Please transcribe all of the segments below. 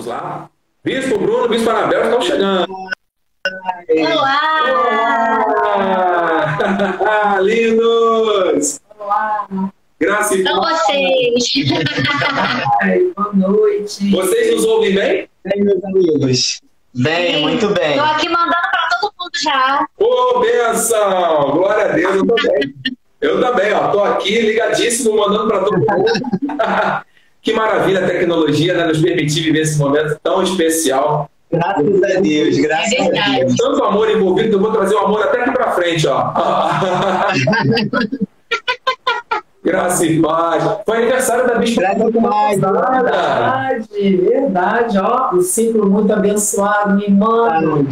Vamos lá. Bispo Bruno, Bispo Anabel estão chegando. Olá! Olá! Lindos! Olá! Graça e Então paz. vocês! Boa noite. Vocês nos ouvem bem? Bem, meus amigos. Bem, Sim. muito bem. Tô aqui mandando para todo mundo já. Ô, benção! Glória a Deus, eu também. Eu também, ó. Tô aqui ligadíssimo, mandando para todo mundo. que maravilha a tecnologia, né? Nos permitir viver esse momento tão especial. Graças a Deus, graças É a. Deus. Tanto amor envolvido que eu vou trazer o amor até aqui para frente, ó. Graça e paz. Foi aniversário da Bispa. Graças a Deus. Nada. Verdade, verdade, ó. Um ciclo muito abençoado, me manda.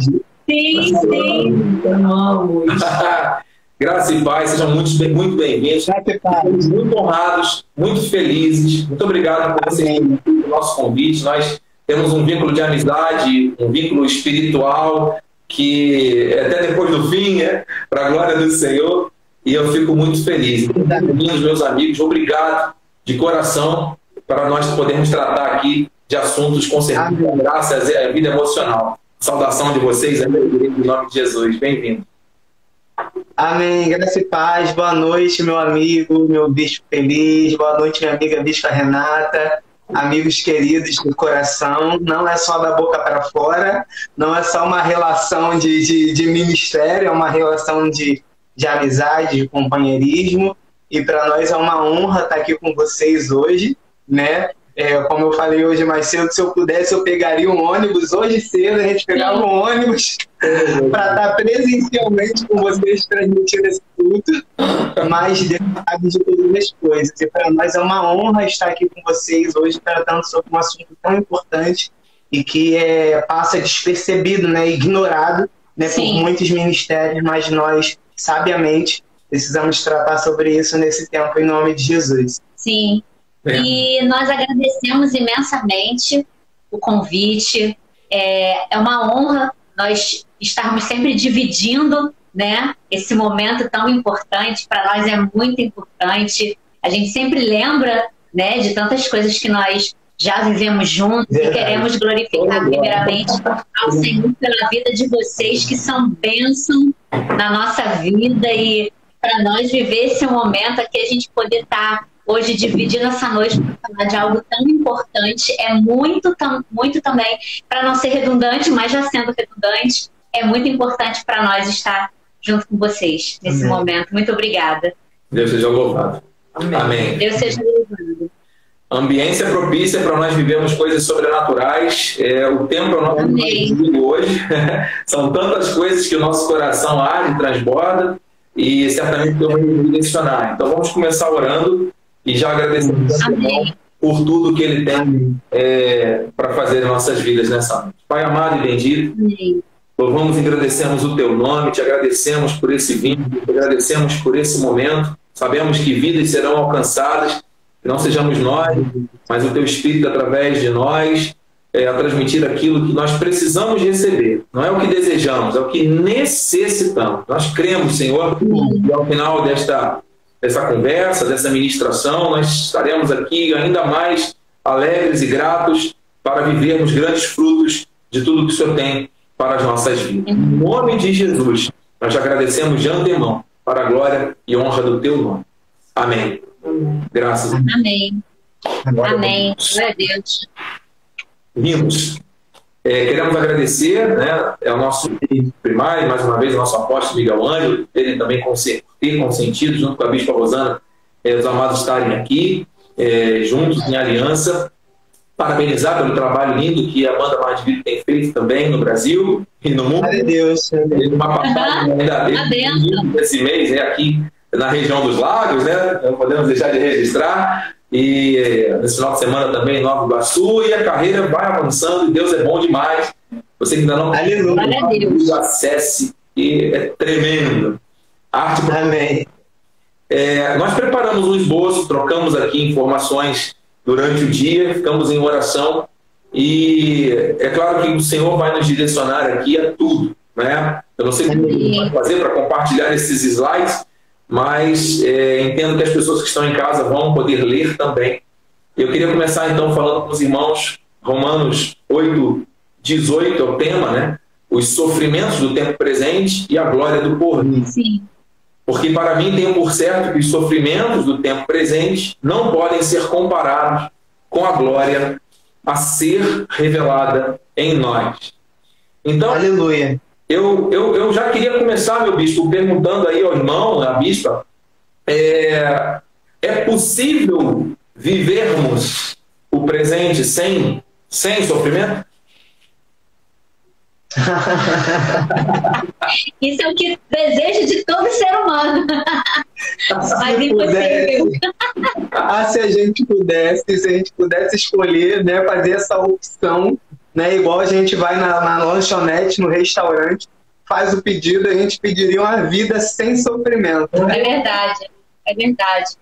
Sim, sim. Amamos. Graça e paz, sejam muito, muito bem-vindos. Estamos muito honrados, muito felizes. Muito obrigado por vocês terem o nosso convite. Nós temos um vínculo de amizade, um vínculo espiritual que é até depois do fim, é, para a glória do Senhor. E eu fico muito feliz. Bem-vindos, meus amigos. Obrigado de coração para nós podermos tratar aqui de assuntos com certeza, graças à vida emocional. Saudação de vocês, em nome de Jesus. Bem-vindo. Amém. Graça e paz. Boa noite, meu amigo, meu bispo feliz. Boa noite, minha amiga bispa Renata. Amigos queridos do coração, não é só da boca para fora, não é só uma relação de, de, de ministério, é uma relação de, de amizade, de companheirismo. E para nós é uma honra estar aqui com vocês hoje, né? É, como eu falei hoje mais cedo, se eu pudesse, eu pegaria um ônibus. Hoje cedo a gente pegava um ônibus para estar presencialmente com vocês transmitindo esse culto, mas Deus sabe de todas as coisas. E para nós é uma honra estar aqui com vocês hoje tratando sobre um assunto tão importante e que é, passa despercebido, né, ignorado né, por muitos ministérios, mas nós, sabiamente, precisamos tratar sobre isso nesse tempo em nome de Jesus. Sim. É. E nós agradecemos imensamente o convite. É, é uma honra nós estarmos sempre dividindo né, esse momento tão importante. Para nós é muito importante. A gente sempre lembra né, de tantas coisas que nós já vivemos juntos e Verdade. queremos glorificar primeiramente ao Senhor pela vida de vocês, que são bênção na nossa vida e para nós viver esse momento aqui, a gente poder estar hoje dividindo essa noite para falar de algo tão importante, é muito, tam- muito também, para não ser redundante, mas já sendo redundante, é muito importante para nós estar junto com vocês nesse Amém. momento. Muito obrigada. Deus seja louvado. Amém. Deus seja louvado. Ambiência propícia para nós vivermos coisas sobrenaturais. É, o tempo é o nosso Amém. mais inimigo hoje. São tantas coisas que o nosso coração arde, transborda e certamente Deus vai nos direcionar. Então vamos começar orando e já Amém. por tudo que Ele tem é, para fazer em nossas vidas nessa noite. Pai amado e bendito, Amém. Louvamos e agradecemos o teu nome, te agradecemos por esse vínculo, te agradecemos por esse momento. Sabemos que vidas serão alcançadas, que não sejamos nós, mas o teu Espírito através de nós, é, a transmitir aquilo que nós precisamos receber. Não é o que desejamos, é o que necessitamos. Nós cremos, Senhor, que ao final desta, dessa conversa, dessa ministração, nós estaremos aqui ainda mais alegres e gratos para vivermos grandes frutos de tudo que o Senhor tem para as nossas vidas. Em nome de Jesus, nós te agradecemos de antemão para a glória e honra do teu nome. Amém. Graças a Amém. Agora, Amém. Glória a Deus. Vimos. É, queremos agradecer né, é o nosso primário, mais uma vez, o nosso apóstolo Miguel Ângelo, terem também ter consentido, junto com a Bispa Rosana, é, os amados estarem aqui, é, juntos em aliança. Parabenizar pelo trabalho lindo que a banda Mais de Vida tem feito também no Brasil e no mundo. Glória a Deus. Teve uma passagem ainda desse mês, é aqui na região dos lagos, né? Não podemos deixar de registrar. E eh, nesse final de semana também em Nova Iguaçu, e a carreira vai avançando, e Deus é bom demais. Você que ainda não Aleluia. Glória a Deus. acesse, que é tremendo. Arte Amém. é, nós preparamos um esboço, trocamos aqui informações durante o dia, ficamos em oração e é claro que o Senhor vai nos direcionar aqui a tudo, né? Eu não sei como vai fazer para compartilhar esses slides, mas é, entendo que as pessoas que estão em casa vão poder ler também. Eu queria começar então falando com os irmãos Romanos 8, 18 é o tema, né? Os sofrimentos do tempo presente e a glória do porvir. Sim. Porque para mim tenho por certo que os sofrimentos do tempo presente não podem ser comparados com a glória a ser revelada em nós. Então, Aleluia. Eu, eu, eu já queria começar, meu bispo, perguntando aí ao irmão, à bispa, é, é possível vivermos o presente sem, sem sofrimento? Isso é o que desejo de todo ser humano. Mas impossível. Ah, se a gente pudesse, se a gente pudesse escolher, né, fazer essa opção, né, igual a gente vai na, na lanchonete, no restaurante, faz o pedido, a gente pediria uma vida sem sofrimento. É verdade, é verdade.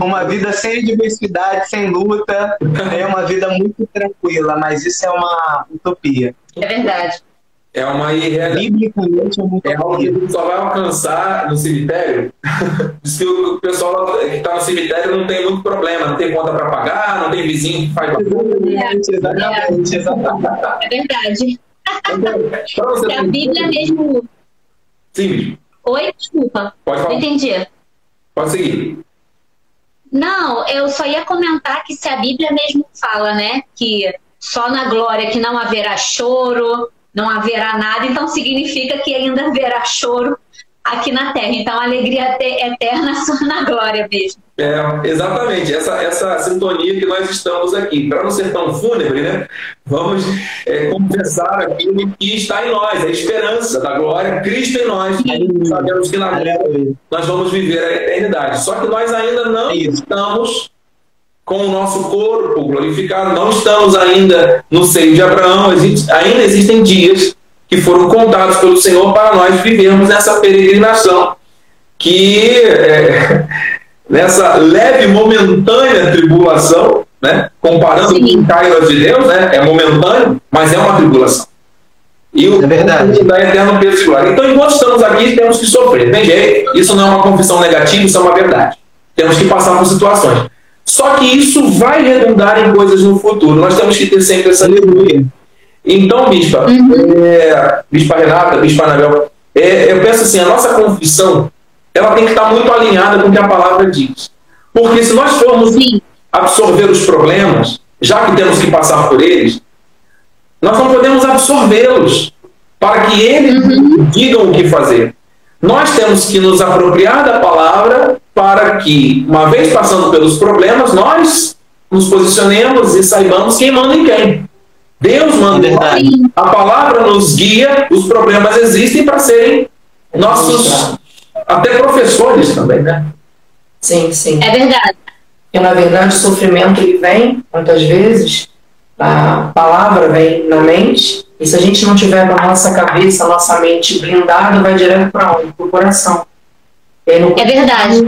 Uma vida sem adversidade, sem luta, é uma vida muito tranquila, mas isso é uma utopia. É verdade. É uma irrealidade. Biblicamente é uma É algo que só vai alcançar no cemitério. Diz que o pessoal que está no cemitério não tem muito problema, não tem conta para pagar, não tem vizinho que faz Exatamente, exatamente, exatamente. É verdade. Você Se a Bíblia mesmo. Sim, Oi, desculpa. pode Não falar. entendi. Pode seguir. Não, eu só ia comentar que se a Bíblia mesmo fala, né, que só na glória que não haverá choro, não haverá nada, então significa que ainda haverá choro aqui na terra. Então, a alegria te- eterna só na glória mesmo. É, exatamente, essa, essa sintonia que nós estamos aqui. Para não ser tão fúnebre, né? Vamos é, conversar aquilo que está em nós, a esperança da glória, Cristo em nós. Sabemos que na Aleluia. nós vamos viver a eternidade. Só que nós ainda não É estamos com o nosso corpo glorificado, não estamos ainda no seio de Abraão, ainda existem dias que foram contados pelo Senhor para nós vivermos nessa peregrinação, que é, nessa leve, momentânea tribulação, né, comparando Sim. com o Cairo de Deus, né, é momentâneo, mas é uma tribulação. E o É verdade. da eterno peso de glória. Então, enquanto estamos aqui, temos que sofrer. Tem jeito. Isso não é uma confissão negativa, isso é uma verdade. Temos que passar por situações. Só que isso vai redundar em coisas no futuro. Nós temos que ter sempre essa aleluia. Então, Bispa, é, Bispa Renata, Bispa Anabel, é, eu penso assim, a nossa confissão, ela tem que estar muito alinhada com o que a palavra diz. Porque se nós formos Sim, absorver os problemas, já que temos que passar por eles, nós não podemos absorvê-los para que eles digam o que fazer. Nós temos que nos apropriar da palavra para que, uma vez passando pelos problemas, nós nos posicionemos e saibamos quem manda em quem. Deus manda em nós. A palavra nos guia, os problemas existem para serem nossos, até professores também, né? Sim, sim. é verdade. E na verdade o sofrimento ele vem, muitas vezes, a palavra vem na mente, e se a gente não tiver com a nossa cabeça, a nossa mente blindada, vai direto para onde? Para o coração. No É verdade.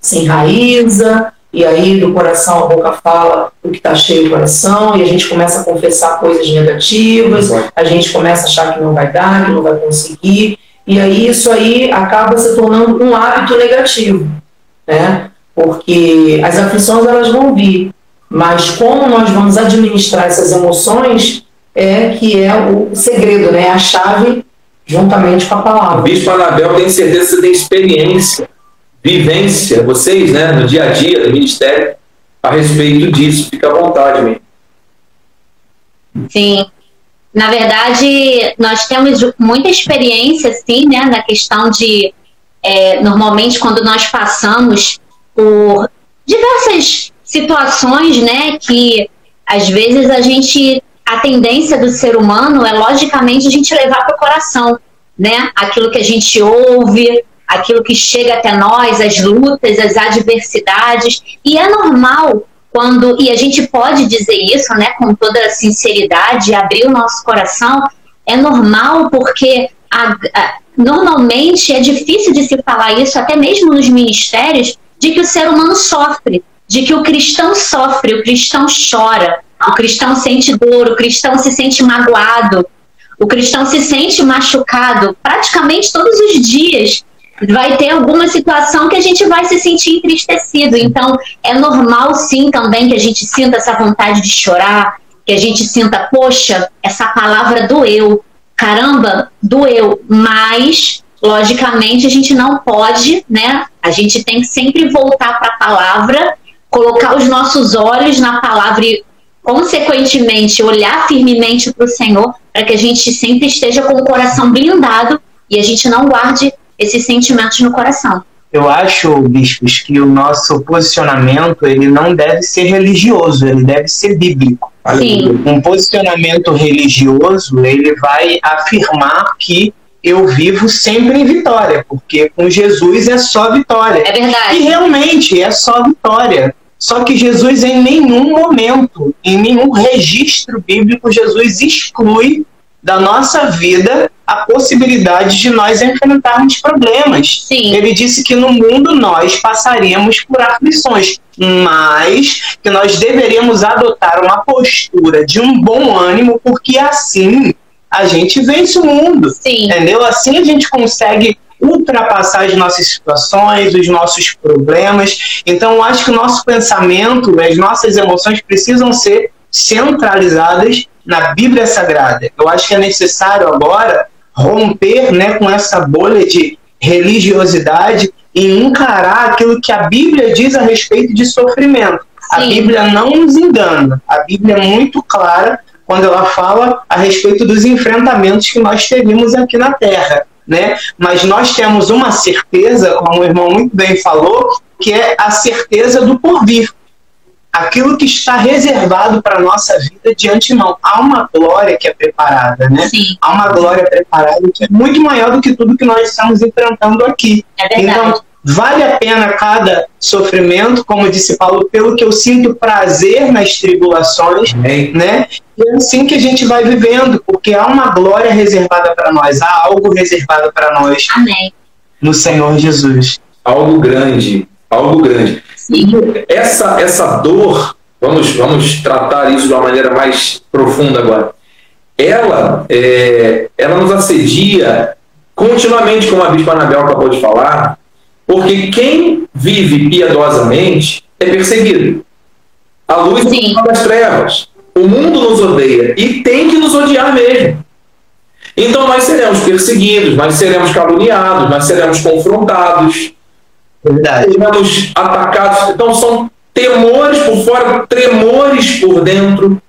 se enraiza, e aí do coração a boca fala o que está cheio o coração, e a gente começa a confessar coisas negativas, a gente começa a achar que não vai dar, que não vai conseguir, e aí isso aí acaba se tornando um hábito negativo, né? Porque as aflições elas vão vir, mas como nós vamos administrar essas emoções é que é o segredo, né? A chave juntamente com a palavra. Bispo Anabel, tenho certeza que você tem experiência, vivência, vocês, né, no dia a dia do ministério, a respeito disso. Fica à vontade, mesmo. Sim. Na verdade, nós temos muita experiência, sim, né, na questão de, é, normalmente, quando nós passamos por diversas situações, né, que às vezes a gente, a tendência do ser humano é, logicamente, a gente levar para o coração, né, aquilo que a gente ouve, aquilo que chega até nós, as lutas, as adversidades, e é normal quando e a gente pode dizer isso, né, com toda sinceridade, abrir o nosso coração, é normal porque a, a, normalmente é difícil de se falar isso, até mesmo nos ministérios, de que o ser humano sofre, de que o cristão sofre, o cristão chora, o cristão sente dor, o cristão se sente magoado, o cristão se sente machucado praticamente todos os dias vai ter alguma situação que a gente vai se sentir entristecido. Então, é normal sim também que a gente sinta essa vontade de chorar, que a gente sinta, poxa, essa palavra doeu, caramba, doeu, mas logicamente a gente não pode, né? A gente tem que sempre voltar para a palavra, colocar os nossos olhos na palavra e consequentemente olhar firmemente para o Senhor, para que a gente sempre esteja com o coração blindado e a gente não guarde esses sentimentos no coração. Eu acho, bispos, que o nosso posicionamento ele não deve ser religioso, ele deve ser bíblico. Sim. Um posicionamento religioso ele vai afirmar que eu vivo sempre em vitória, porque com Jesus é só vitória. É verdade. E realmente é só vitória. Só que Jesus, em nenhum momento, em nenhum registro bíblico, Jesus exclui da nossa vida a possibilidade de nós enfrentarmos problemas. Sim. Ele disse que no mundo nós passaríamos por aflições, mas que nós deveríamos adotar uma postura de um bom ânimo, porque assim a gente vence o mundo. Sim. Entendeu? Assim a gente consegue ultrapassar as nossas situações, os nossos problemas. Então, eu acho que o nosso pensamento, as nossas emoções precisam ser centralizadas na Bíblia Sagrada. Eu acho que é necessário agora romper né, com essa bolha de religiosidade e encarar aquilo que a Bíblia diz a respeito de sofrimento. A Sim. Bíblia não nos engana. A Bíblia é muito clara quando ela fala a respeito dos enfrentamentos que nós teríamos aqui na Terra. Né? Mas nós temos uma certeza, como o irmão muito bem falou, que é a certeza do porvir. Aquilo que está reservado para a nossa vida de antemão. Há uma glória que é preparada, né? Sim, Há uma glória preparada que é muito maior do que tudo que nós estamos enfrentando aqui. é verdade. Então, vale a pena cada sofrimento, como disse Paulo, pelo que eu sinto prazer nas tribulações, Amém. né? E é assim que a gente vai vivendo, porque há uma glória reservada para nós, há algo reservado para nós Amém. no Senhor Jesus. Algo grande, algo grande. Essa, essa dor, vamos, vamos tratar isso de uma maneira mais profunda agora. Ela, é, ela nos assedia continuamente, como a Bispa Anabel acabou de falar, porque quem vive piedosamente é perseguido. A luz Sim. é das trevas. O mundo nos odeia e tem que nos odiar mesmo. Então nós seremos perseguidos, nós seremos caluniados, nós seremos confrontados, Verdade. seremos atacados. Então são temores por fora, tremores por dentro.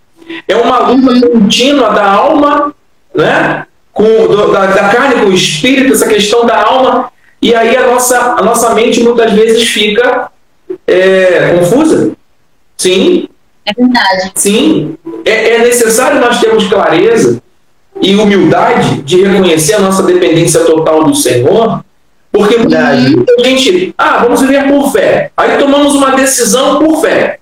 É uma luta contínua da alma, né? Com, do- da, da carne com o espírito, essa questão da alma. E aí a nossa, a nossa mente muitas vezes fica é, confusa. Sim, é verdade. Sim, é, é necessário nós termos clareza e humildade de reconhecer a nossa dependência total do Senhor, porque muita gente, ah, vamos viver por fé. Aí tomamos uma decisão por fé.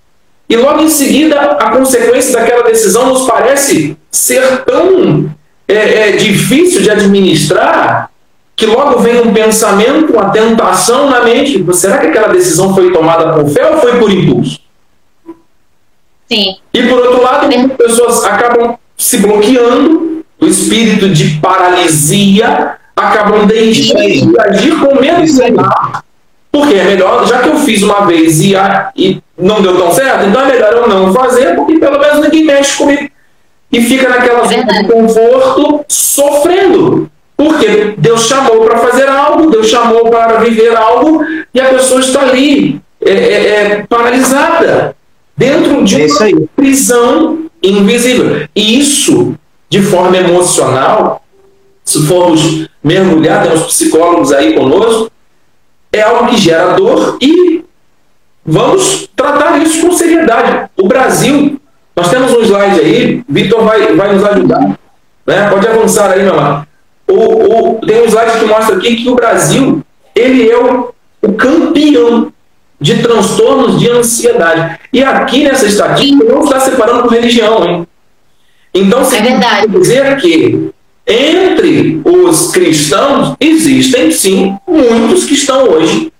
E logo em seguida, a consequência daquela decisão nos parece ser tão é, é, difícil de administrar que logo vem um pensamento, uma tentação na mente. Será que aquela decisão foi tomada por fé ou foi por impulso? Sim, E por outro lado, muitas pessoas acabam se bloqueando, o espírito de paralisia acabam deixando de agir com medo de errar. Porque é melhor, já que eu fiz uma vez e, a- e não deu tão certo, então é melhor eu não fazer, porque pelo menos ninguém mexe comigo. E fica naquela zona de conforto, sofrendo. Porque Deus chamou para fazer algo, Deus chamou para viver algo, e a pessoa está ali, é, é, é, paralisada, dentro de É aí. prisão invisível. E isso, de forma emocional, se formos mergulhar, temos psicólogos aí conosco, é algo que gera dor e vamos tratar isso com seriedade. O Brasil, nós temos um slide aí, Vitor vai, vai nos ajudar. Né? Pode avançar aí, meu amado. O, o, tem um slide que mostra aqui que o Brasil ele é o, o campeão de transtornos de ansiedade. E aqui nessa estatística não está separando por religião, hein? Então, É verdade. dizer que entre os cristãos existem sim muitos que estão hoje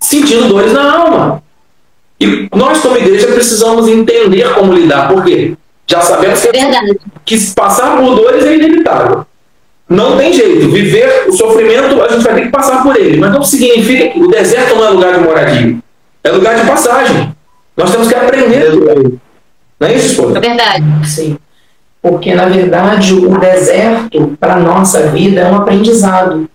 sentindo dores na alma. E nós, como igreja, precisamos entender como lidar, porque já sabemos que, é verdade. que passar por dores é inevitável. Não tem jeito. Viver o sofrimento, a gente vai ter que passar por ele. Mas não significa que o deserto não é lugar de moradia. É lugar de passagem. Nós temos que aprender. Não é isso, esposa? É verdade. Sim. Porque, na verdade, o deserto, para a nossa vida, é um aprendizado.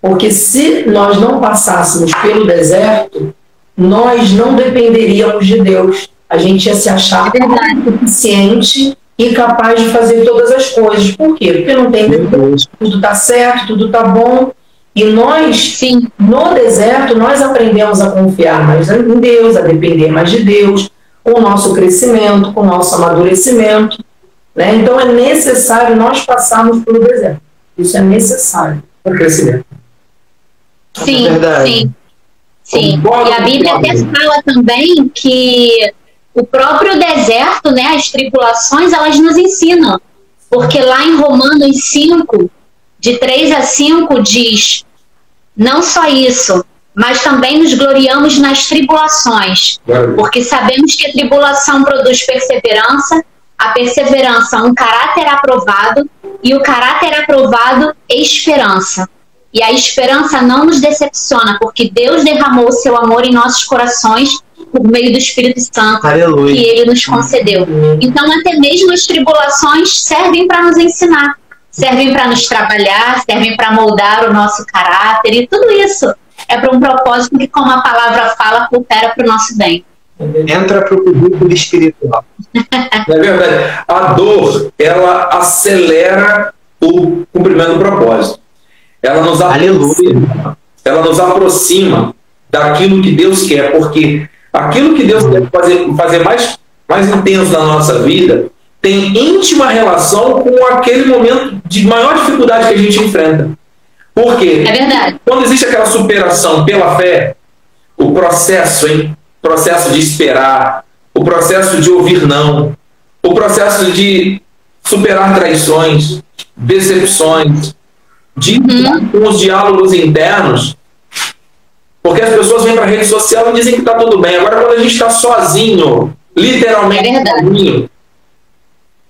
Porque se nós não passássemos pelo deserto, nós não dependeríamos de Deus. A gente ia se achar É suficiente e capaz de fazer todas as coisas. Por quê? Porque não tem Deus, tudo está certo, tudo está bom. E nós, Sim. no deserto, nós aprendemos a confiar mais em Deus, a depender mais de Deus, com o nosso crescimento, com o nosso amadurecimento. Né? Então é necessário nós passarmos pelo deserto. Isso é necessário para o crescimento. Sim, É verdade. sim. Sim. E a Bíblia até fala também que o próprio deserto, né, as tribulações, elas nos ensinam. Porque lá em Romanos 5, de 3 a 5, diz: não só isso, mas também nos gloriamos nas tribulações, porque sabemos que a tribulação produz perseverança, a perseverança, um caráter aprovado, e o caráter aprovado, esperança. E a esperança não nos decepciona, porque Deus derramou o seu amor em nossos corações por meio do Espírito Santo que Aleluia. ele nos concedeu. Então, até mesmo as tribulações servem para nos ensinar, servem para nos trabalhar, servem para moldar o nosso caráter, e tudo isso é para um propósito que, como a palavra fala, coopera para o nosso bem. Entra pro currículo espiritual. Não é verdade? A dor, ela acelera o cumprimento do propósito. Ela nos aproxima, ela nos aproxima daquilo que Deus quer, porque aquilo que Deus quer fazer, fazer mais, mais intenso na nossa vida tem íntima relação com aquele momento de maior dificuldade que a gente enfrenta. Por quê? É verdade. Quando existe aquela superação pela fé, o processo, hein? O processo de esperar, o processo de ouvir não, o processo de superar traições, decepções, de Uhum. com os diálogos internos, porque as pessoas vêm para a rede social e dizem que está tudo bem. Agora, quando a gente está sozinho, literalmente É sozinho,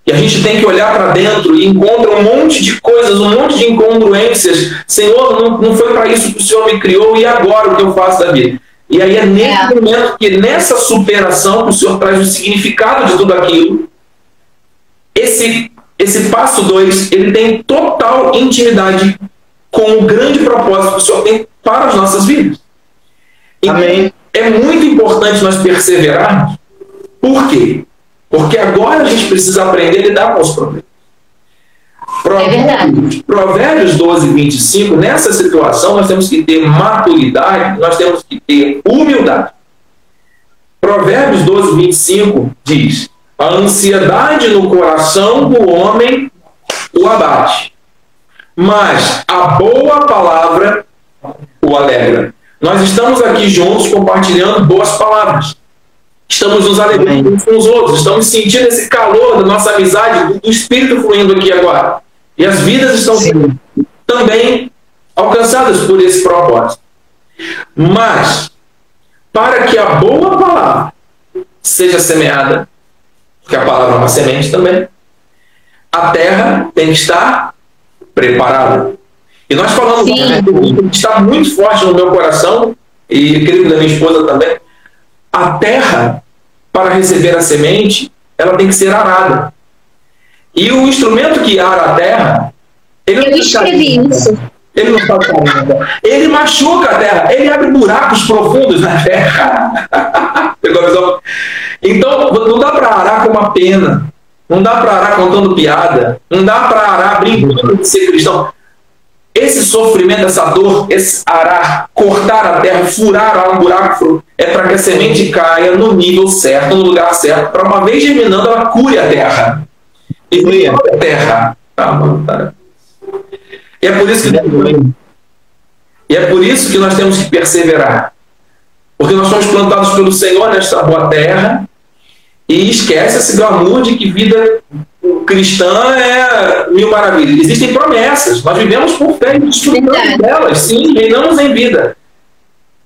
e a gente tem que olhar para dentro e encontra um monte de coisas, um monte de incongruências. Senhor, não, não foi para isso que o Senhor me criou, e agora o que eu faço da vida? E aí é nesse É. momento que, nessa superação, que o Senhor traz o significado de tudo aquilo. Esse, esse passo 2, ele tem total intimidade com o grande propósito que o Senhor tem para as nossas vidas. Então, Amém. é muito importante nós perseverarmos. Por quê? Porque agora a gente precisa aprender a lidar com os problemas. É verdade. Provérbios, Provérbios 12, 25, nessa situação nós temos que ter maturidade, nós temos que ter humildade. Provérbios 12, 25 diz: A ansiedade no coração do homem o abate, mas a boa palavra o alegra. Nós estamos aqui juntos compartilhando boas palavras. Estamos nos alegrando uns com os outros, estamos sentindo esse calor da nossa amizade, do Espírito fluindo aqui agora. E as vidas estão sendo também alcançadas por esse propósito. Mas, para que a boa palavra seja semeada, porque a palavra é uma semente também, a terra tem que estar preparada. E nós falamos Sim. que está muito forte no meu coração, e creio da minha esposa também. A terra, para receber a semente, ela tem que ser arada. E o instrumento que ara a terra, ele não Eu escrevi isso. Ele não está caramba. Ele machuca a terra, ele abre buracos profundos na terra. Então, não dá para arar com uma pena. Não dá para arar contando piada. Não dá para arar brincando de ser cristão. Esse sofrimento, essa dor, esse arar, cortar a terra, furar um buraco, é para que a semente caia no nível certo, no lugar certo, para uma vez germinando, ela cure a terra. E cure a terra. Tá, mano, tá. E é por isso que e é por isso que nós temos que perseverar. Porque nós somos plantados pelo Senhor nesta boa terra e esquece esse glamour de que vida cristã é mil maravilhas. Existem promessas. Nós vivemos por fé e desfrutamos delas. Sim, reinamos em vida.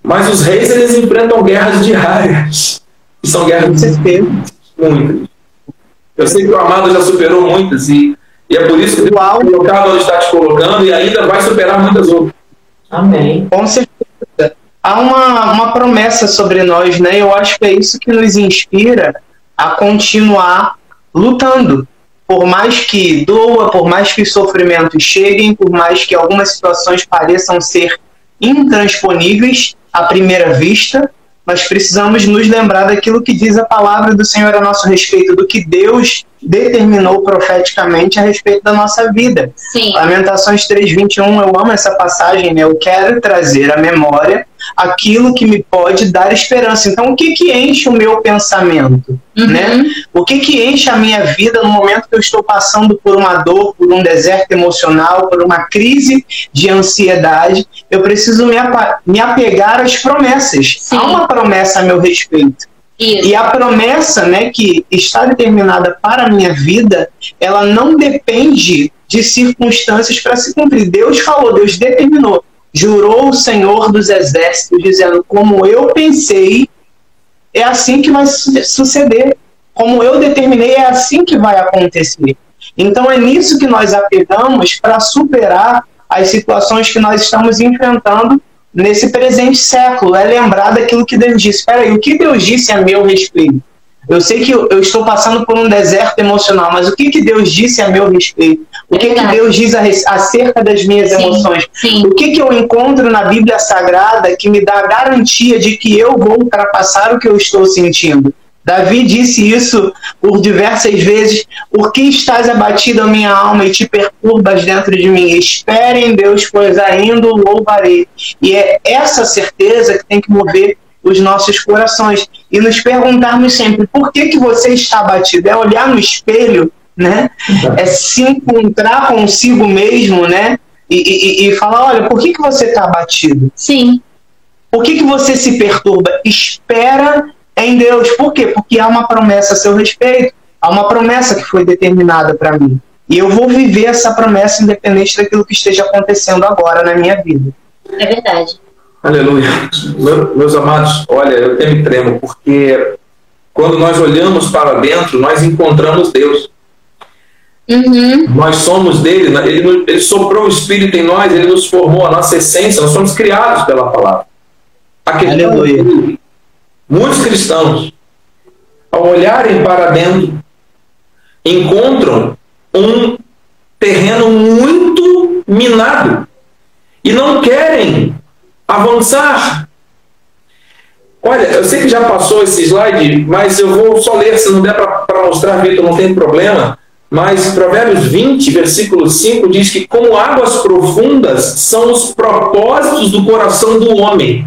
Mas os reis, eles enfrentam guerras diárias. E são guerras muitas. Eu sei que o amado já superou muitas e, e é por isso que Deus Uau. está colocado onde está te colocando e ainda vai superar muitas outras. Amém. Com certeza. Há uma, uma promessa sobre nós, né? Eu acho que é isso que nos inspira a continuar lutando. Por mais que doa, por mais que os sofrimentos cheguem, por mais que algumas situações pareçam ser intransponíveis à primeira vista, nós precisamos nos lembrar daquilo que diz a palavra do Senhor a nosso respeito, do que Deus determinou profeticamente a respeito da nossa vida. Sim. Lamentações 3:21, eu amo essa passagem, né? Eu quero trazer à memória aquilo que me pode dar esperança. Então, o que que enche o meu pensamento, Uhum. né? O que que enche a minha vida no momento que eu estou passando por uma dor, por um deserto emocional, por uma crise de ansiedade? Eu preciso me, apa- me apegar às promessas. Sim. Há uma promessa a meu respeito. Isso. E a promessa, né, que está determinada para a minha vida, ela não depende de circunstâncias para se cumprir. Deus falou, Deus determinou. Jurou o Senhor dos Exércitos, dizendo: Como eu pensei, é assim que vai su- suceder. Como eu determinei, é assim que vai acontecer. Então é nisso que nós apegamos para superar as situações que nós estamos enfrentando nesse presente século. É lembrar daquilo que Deus disse. Peraí, o que Deus disse a meu respeito? Eu sei que eu, eu estou passando por um deserto emocional, mas o que, que Deus disse a meu respeito? O que, que. Deus diz a acerca das minhas Sim. emoções? Sim. O que, que eu encontro na Bíblia Sagrada que me dá a garantia de que eu vou ultrapassar o que eu estou sentindo? Davi disse isso por diversas vezes. Por que estás abatido a minha alma e te perturbas dentro de mim? Espere em Deus, pois ainda o louvarei. E é essa certeza que tem que mover os nossos corações e nos perguntarmos sempre por que, que você está abatido? É olhar no espelho, né? É se encontrar consigo mesmo, né? E, e- e falar, olha, por que, que você está abatido? Sim. Por que, que você se perturba? Espera em Deus. Por quê? Porque há uma promessa a seu respeito. Há uma promessa que foi determinada para mim. E eu vou viver essa promessa independente daquilo que esteja acontecendo agora na minha vida. É verdade. Aleluia. Meu- Meus amados, olha, eu até me tremo, porque quando nós olhamos para dentro, nós encontramos Deus. Uhum. Nós somos dele, né? ele, ele soprou o Espírito em nós, ele nos formou a nossa essência, nós somos criados pela palavra. A questão Aleluia. é que muitos cristãos, ao olharem para dentro, encontram um terreno muito minado e não querem avançar. Olha, eu sei que já passou esse slide, mas eu vou só ler, se não der para mostrar, Vitor, não tem problema. Mas Provérbios 20, versículo 5 diz que, como águas profundas são os propósitos do coração do homem,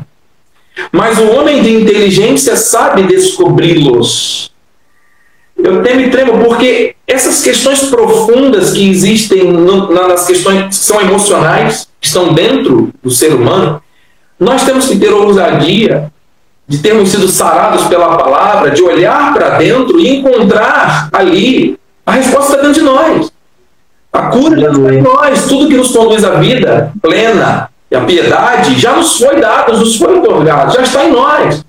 mas o homem de inteligência sabe descobri-los. Eu temo e tremo porque essas questões profundas que existem no- na- nas questões que são emocionais, que estão dentro do ser humano, nós temos que ter ousadia de termos sido sarados pela palavra, de olhar para dentro e encontrar ali a resposta está dentro de nós. A cura já está em nós. Tudo que nos conduz à vida plena e à piedade já nos foi dado, nos foi otorgado, já está em nós.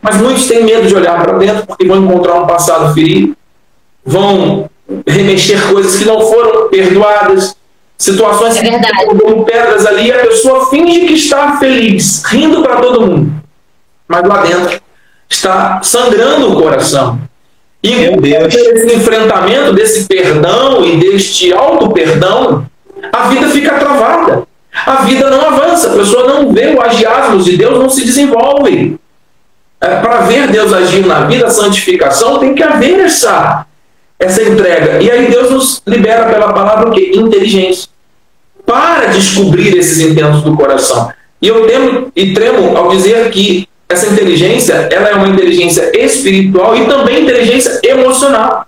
Mas muitos têm medo de olhar para dentro porque vão encontrar um passado ferido, vão remexer coisas que não foram perdoadas, situações É verdade. pedras ali e a pessoa finge que está feliz, rindo para todo mundo. Mas lá dentro está sangrando o coração. E Meu Deus. esse enfrentamento desse perdão e deste auto-perdão, a vida fica travada. A vida não avança, a pessoa não vê o agiasmos de Deus, não se desenvolve. É, Para ver Deus agir na vida, a santificação, tem que haver essa, essa entrega. E aí Deus nos libera pela palavra o quê? Inteligência. Para descobrir esses intentos do coração. E eu temo e tremo ao dizer que essa inteligência, ela é uma inteligência espiritual e também inteligência emocional.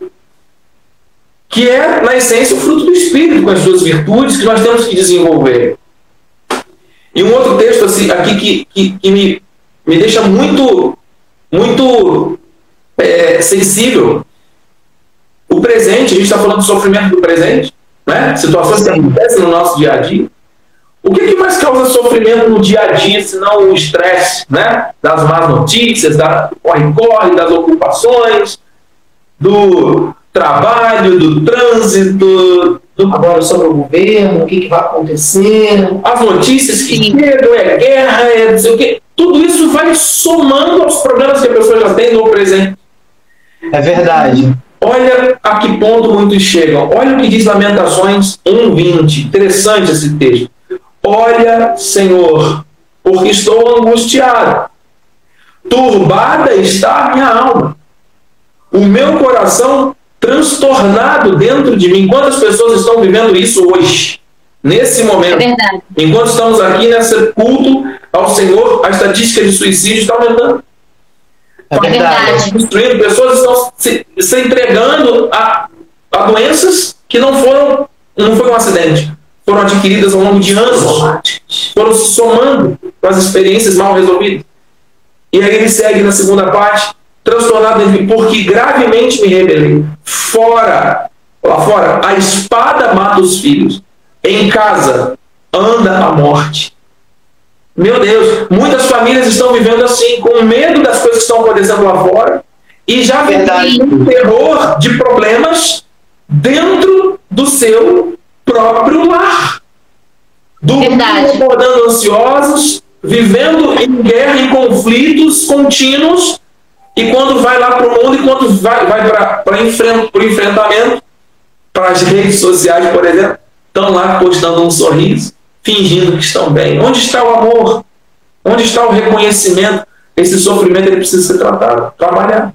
Que é, na essência, o fruto do Espírito, com as suas virtudes que nós temos que desenvolver. E um outro texto assim, aqui que, que, que me, me deixa muito, muito é, sensível. O presente, a gente está falando do sofrimento do presente, né? situações que acontecem no nosso dia a dia. O que, que mais causa sofrimento no dia a dia, senão o estresse, né? Das más notícias, da corre-corre, das ocupações, do trabalho, do trânsito, do Agora sobre o governo, o que, que vai acontecer. as notícias que chegam, é guerra, é não sei o quê. Tudo isso vai somando aos problemas que a pessoa já tem no presente. É verdade. Olha a que ponto muitos chegam. Olha o que diz Lamentações 1,20. Interessante esse texto. Olha, Senhor, porque estou angustiado. Turbada está a minha alma. O meu coração transtornado dentro de mim. Quantas pessoas estão vivendo isso hoje? Nesse momento. É. Enquanto estamos aqui nesse culto ao Senhor, a estatística de suicídio está aumentando. É verdade. Destruindo, pessoas estão se, se entregando a, a doenças que não foram, não foi um acidente, foram adquiridas ao longo de anos, foram se somando com as experiências mal resolvidas. E aí ele segue na segunda parte, transtornado em porque gravemente me rebelei. Fora, lá fora, a espada mata os filhos. Em casa, anda a morte. Meu Deus, muitas famílias estão vivendo assim, com medo das coisas que estão acontecendo lá fora, e já vem um terror de problemas dentro do seu próprio lar. Dormindo, acordando ansiosos, vivendo em guerra e conflitos contínuos, e quando vai lá para o mundo, e quando vai, vai para enfrent, o enfrentamento, para as redes sociais, por exemplo, estão lá postando um sorriso, fingindo que estão bem. Onde está o amor? Onde está o reconhecimento? Esse sofrimento ele precisa ser tratado, trabalhado.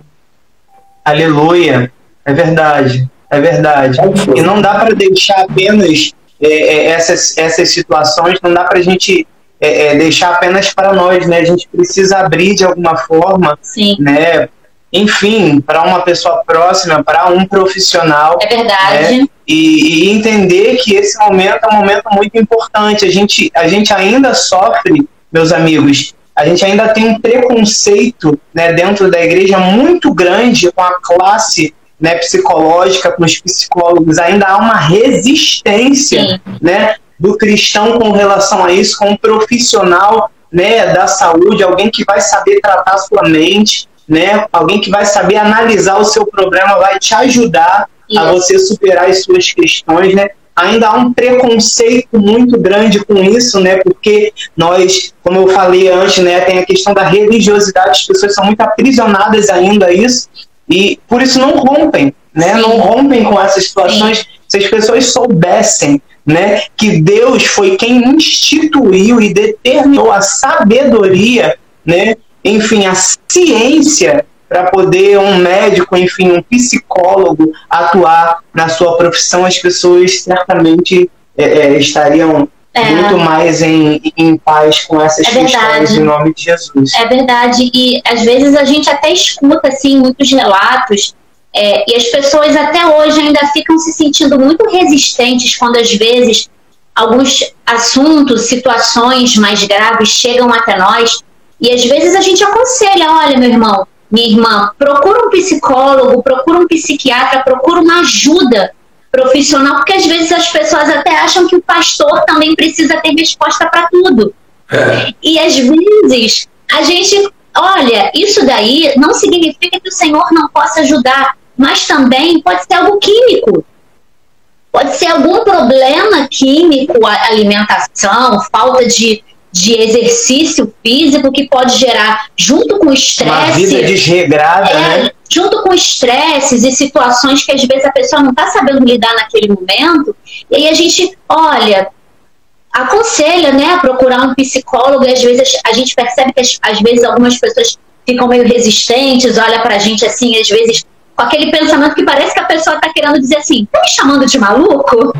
Aleluia. É verdade. É verdade. E não dá para deixar apenas é, é, essas, essas situações, não dá para a gente é, é, deixar apenas para nós, né? A gente precisa abrir de alguma forma, Sim. né? Enfim, para uma pessoa próxima, para um profissional. É verdade. Né? E, e, entender que esse momento é um momento muito importante. A gente, a gente ainda sofre, meus amigos, a gente ainda tem um preconceito né, dentro da igreja muito grande com a classe né, psicológica, com os psicólogos. Ainda há uma resistência Sim. né, do cristão com relação a isso, com um profissional né, da saúde, alguém que vai saber tratar sua mente, né, alguém que vai saber analisar o seu problema, vai te ajudar isso. a você superar as suas questões, né? Ainda há um preconceito muito grande com isso, né? Porque nós, como eu falei antes, né, tem a questão da religiosidade, as pessoas são muito aprisionadas ainda a isso e por isso não rompem, né? Não rompem com essas situações. Se as pessoas soubessem né, que Deus foi quem instituiu e determinou a sabedoria, né, enfim, a ciência para poder um médico, enfim, um psicólogo atuar na sua profissão, as pessoas certamente é, é, estariam é. muito mais em, em paz com essas é questões em nome de Jesus. É verdade, e às vezes a gente até escuta assim muitos relatos é, e as pessoas até hoje ainda ficam se sentindo muito resistentes quando às vezes alguns assuntos, situações mais graves chegam até nós e às vezes a gente aconselha, olha meu irmão, minha irmã, procura um psicólogo, procura um psiquiatra, procura uma ajuda profissional, porque às vezes as pessoas até acham que o pastor também precisa ter resposta para tudo. É. E às vezes a gente, olha, isso daí não significa que o Senhor não possa ajudar mas também pode ser algo químico. Pode ser algum problema químico, alimentação, falta de, de exercício físico que pode gerar, junto com estresse. Uma vida desregrada, é, né? Junto com estresses e situações que às vezes a pessoa não está sabendo lidar naquele momento. E aí a gente, olha, aconselha, né, a procurar um psicólogo. E às vezes a gente percebe que às vezes algumas pessoas ficam meio resistentes, olha pra gente assim, às vezes com aquele pensamento que parece que a pessoa está querendo dizer assim, tá me chamando de maluco?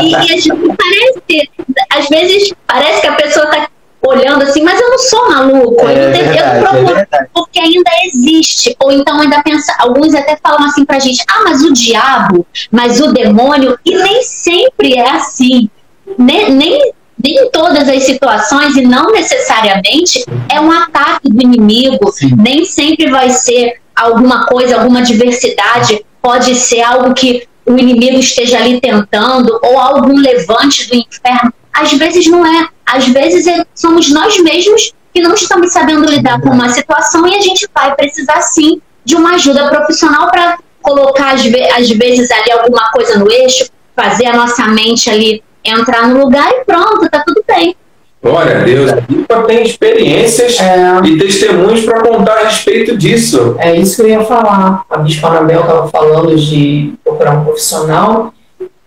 e, e a gente parece, às vezes parece que a pessoa está olhando assim, mas eu não sou maluco, é, eu, verdade, eu procuro, é porque ainda existe. Ou então ainda pensa, alguns até falam assim pra gente, ah, mas o diabo, mas o demônio, e nem sempre é assim. Nem, nem, nem em todas as situações, e não necessariamente é um ataque do inimigo, Sim. nem sempre vai ser alguma coisa, alguma diversidade, pode ser algo que o inimigo esteja ali tentando, ou algum levante do inferno. Às vezes não é. Às vezes é, somos nós mesmos que não estamos sabendo lidar com uma situação e a gente vai precisar sim de uma ajuda profissional para colocar às, ve às vezes ali alguma coisa no eixo, fazer a nossa mente ali entrar no lugar e pronto, tá tudo bem. Glória a Deus. A Bispa tem experiências É. e testemunhos para contar a respeito disso. É isso que eu ia falar. A Bispa Anabel estava falando de procurar um profissional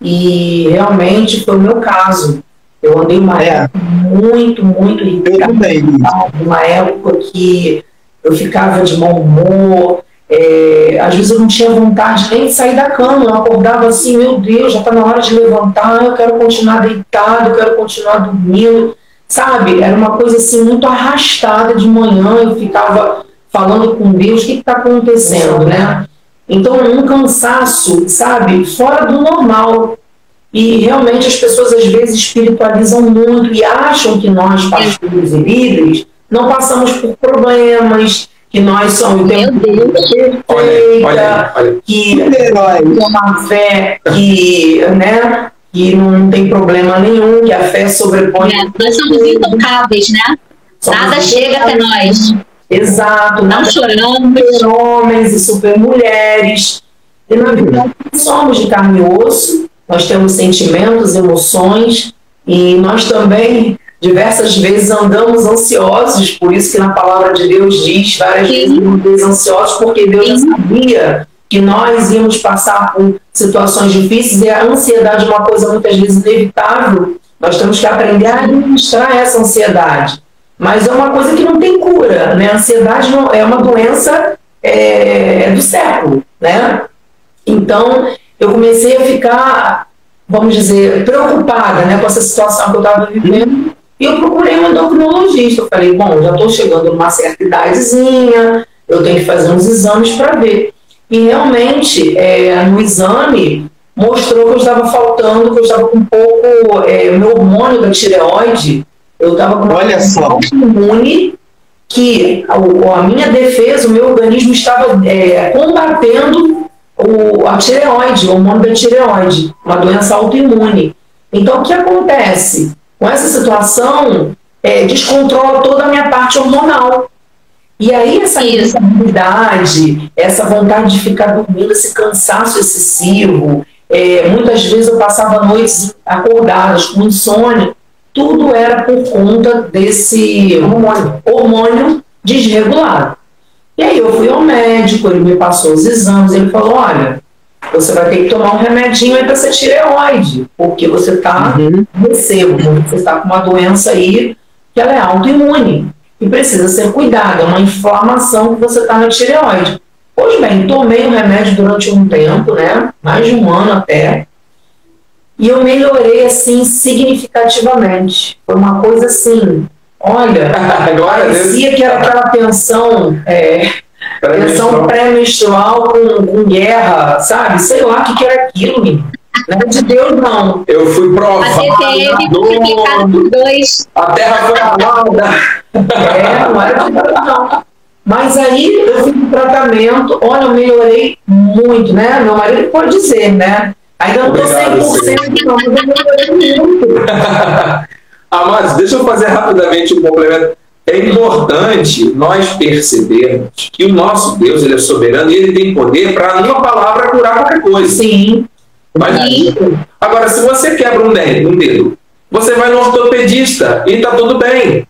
e realmente foi o meu caso. Eu andei uma É. época muito, muito Eu irritada, também. uma época que eu ficava de mau humor, é, às vezes eu não tinha vontade nem de sair da cama, eu acordava assim, meu Deus, já está na hora de levantar, eu quero continuar deitado, eu quero continuar dormindo, sabe? Era uma coisa assim muito arrastada de manhã, eu ficava falando com Deus, o que está acontecendo, né? Então, um cansaço, sabe, fora do normal. E realmente as pessoas às vezes espiritualizam muito e acham que nós, pastores e líderes, não passamos por problemas, que nós somos Meu Deus. Olha, olha, perfeita, olha. que tem uma fé que, né, que não tem problema nenhum, que a fé sobrepõe. É, nós somos intocáveis, né? Somos Nada chega até nós. Exato, Não choramos. super homens e super mulheres. E na verdade somos de carne e osso, nós temos sentimentos, emoções e nós também diversas vezes andamos ansiosos, por isso que na palavra de Deus diz várias Sim. vezes ansiosos, porque Deus já sabia que nós íamos passar por situações difíceis e a ansiedade é uma coisa muitas vezes inevitável. Nós temos que aprender a administrar essa ansiedade. Mas é uma coisa que não tem cura, né? A ansiedade não, é uma doença é, do século, né? Então, eu comecei a ficar, vamos dizer, preocupada né, com essa situação que eu estava vivendo. E eu procurei um endocrinologista. Eu falei, bom, já estou chegando numa certa idadezinha, eu tenho que fazer uns exames para ver. E realmente, é, no exame, mostrou que eu estava faltando, que eu estava com um pouco, é, o meu hormônio da tireoide, eu estava com Olha só. autoimune que a, a minha defesa, o meu organismo estava é, combatendo o, a tireoide, o hormônio da tireoide, uma doença autoimune. Então, o que acontece? Com essa situação, é, descontrola toda a minha parte hormonal. E aí, essa irritabilidade, essa vontade de ficar dormindo, esse cansaço excessivo, é, muitas vezes eu passava noites acordadas com insônia, tudo era por conta desse hormônio, hormônio desregulado. E aí eu fui ao médico, ele me passou os exames, ele falou, olha, você vai ter que tomar um remedinho aí para ser tireoide, porque você está Uhum. recebo, você está com uma doença aí que ela é autoimune e precisa ser cuidada, é uma inflamação que você está na tireoide. Pois bem, tomei o remédio durante um tempo, né, mais de um ano até, e eu melhorei assim significativamente. Foi uma coisa assim, olha, Glória a Deus. parecia que era aquela tensão, é, tensão pré-menstrual com, com guerra, sabe? Sei lá o que, que era aquilo, menino. Não era de Deus, não. Eu fui A provado. Multiplicado por dois. A terra foi abalada. É, não era de Deus, não. Mas aí eu fui pro tratamento, olha, eu melhorei muito, né? Meu marido pode dizer, né? Ainda não tô Obrigado, 100% não, mas eu melhorei muito. Amados, deixa eu fazer rapidamente um complemento. É importante nós percebermos que o nosso Deus ele é soberano e ele tem poder para, numa palavra, curar qualquer coisa. Sim, Mas, agora, se você quebra um dedo, um dedo, você vai no ortopedista e tá tudo bem.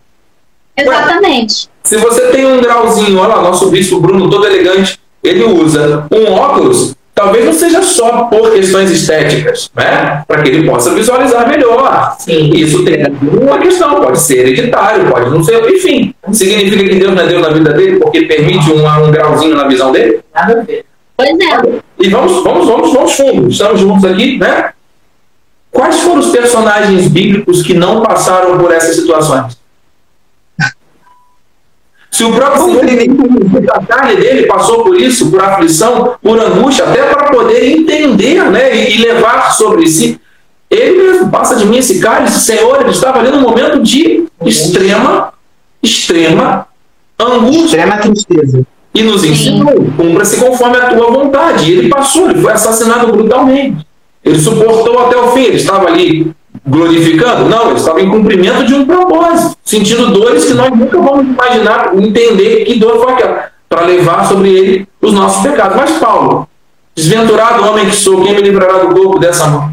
Exatamente. Se você tem um grauzinho, olha lá, nosso bispo Bruno, todo elegante, ele usa um óculos, talvez não seja só por questões estéticas, né? Para que ele possa visualizar melhor. sim. Isso tem uma questão, pode ser hereditário, pode não ser, enfim. Significa que Deus não é Deus na vida dele porque permite um, um grauzinho na visão dele? Nada a ver. Pois é. E vamos, vamos, vamos, vamos fundo, estamos juntos aqui, né? Quais foram os personagens bíblicos que não passaram por essas situações? Se o próprio Senhor, a carne dele passou por isso, por aflição, por angústia, até para poder entender né, e e levar sobre si, ele mesmo passa de mim esse cálice, Senhor, ele estava ali num momento de extrema, extrema angústia Extrema tristeza. E nos ensinou, cumpra-se conforme a tua vontade. E ele passou, ele foi assassinado brutalmente. Ele suportou até o fim, ele estava ali glorificando? Não, ele estava em cumprimento de um propósito, sentindo dores que nós nunca vamos imaginar, entender que dor foi aquela, para levar sobre ele os nossos pecados. Mas Paulo, desventurado homem que sou, quem me livrará do corpo dessa mão?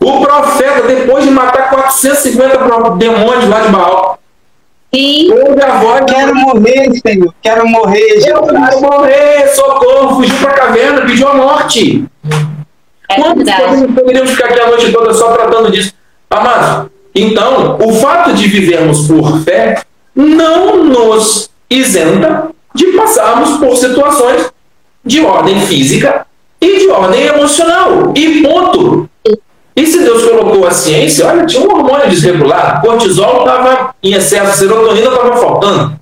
O O profeta, depois de matar 450 demônios lá de Baal, Sim. ouve a voz. Quero morrer, Senhor. Quero morrer, Eu quero morrer, socorro, fugiu para a caverna, pediu a morte. É Quantos verdade. poderíamos ficar aqui a noite toda só tratando disso? Amados, então, o fato de vivermos por fé não nos isenta de passarmos por situações de ordem física e de ordem emocional. E ponto. E se Deus colocou a ciência, olha, tinha um hormônio desregulado, cortisol estava em excesso, serotonina estava faltando.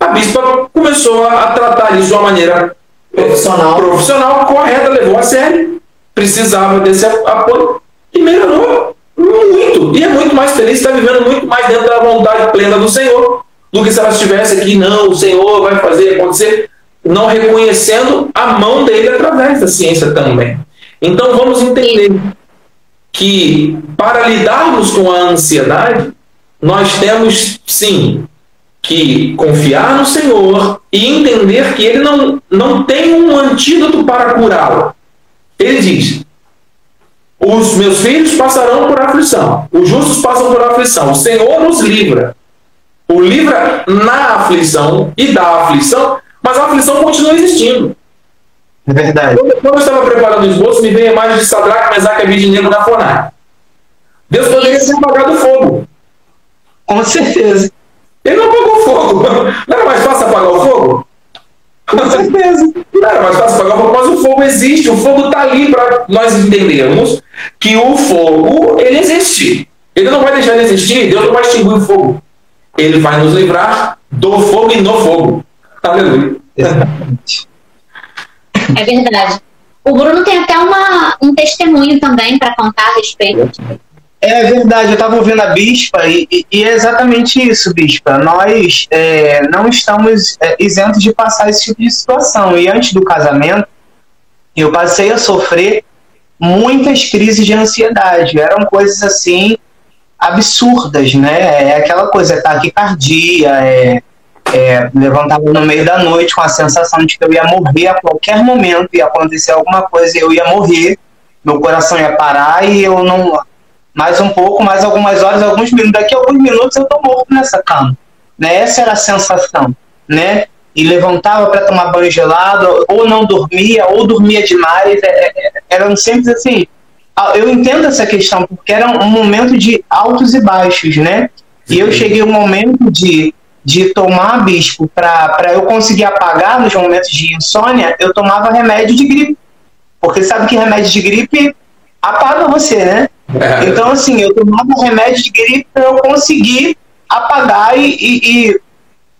A bispa começou a, a tratar isso de uma maneira Profissional. profissional, correta, levou a sério, precisava desse apoio e melhorou muito. E é muito mais feliz, está vivendo muito mais dentro da vontade plena do Senhor do que se ela estivesse aqui, não, o Senhor vai fazer acontecer, não reconhecendo a mão dele através da ciência também. Então vamos entender que para lidarmos com a ansiedade, nós temos sim que confiar no Senhor e entender que Ele não, não tem um antídoto para curá-la. Ele diz: Os meus filhos passarão por aflição, os justos passam por aflição, o Senhor nos livra. O livra na aflição e da aflição, mas a aflição continua existindo. É verdade. Quando quando eu estava preparando o esboço, me veio a imagem de Sadraque, Mesaque e Abednego na fornalha. Deus poderia ter apagado fogo. Com certeza. Ele não apagou o fogo. Não era mais fácil apagar o fogo? Com certeza. Não era mais fácil apagar o fogo, mas o fogo existe. O fogo está ali para nós entendermos que o fogo, ele existe. Ele não vai deixar de existir, Deus não vai extinguir o fogo. Ele vai nos livrar do fogo e no fogo. Aleluia. Exatamente. É verdade. O Bruno tem até uma, um testemunho também para contar a respeito. É verdade, eu estava ouvindo a bispa e, e- é exatamente isso, bispa. Nós é, não estamos é, isentos de passar esse tipo de situação. E antes do casamento, eu passei a sofrer muitas crises de ansiedade. Eram coisas assim absurdas, né? É aquela coisa, taquicardia, é, é, levantava no meio da noite com a sensação de que eu ia morrer a qualquer momento, ia acontecer alguma coisa e eu ia morrer, meu coração ia parar e eu não. Mais um pouco, mais algumas horas, alguns minutos. Daqui a alguns minutos eu tô morto nessa cama. Né? Essa era a sensação, né? E levantava para tomar banho gelado, ou não dormia, ou dormia demais. É, é, eram sempre assim. Ah, Eu entendo essa questão, porque era um momento de altos e baixos, né? E eu cheguei um momento de, de tomar bispo para eu conseguir apagar nos momentos de insônia, eu tomava remédio de gripe. Porque sabe que remédio de gripe apaga você, né? É. Então, assim, eu tomava remédio de gripe para eu conseguir apagar e, e- e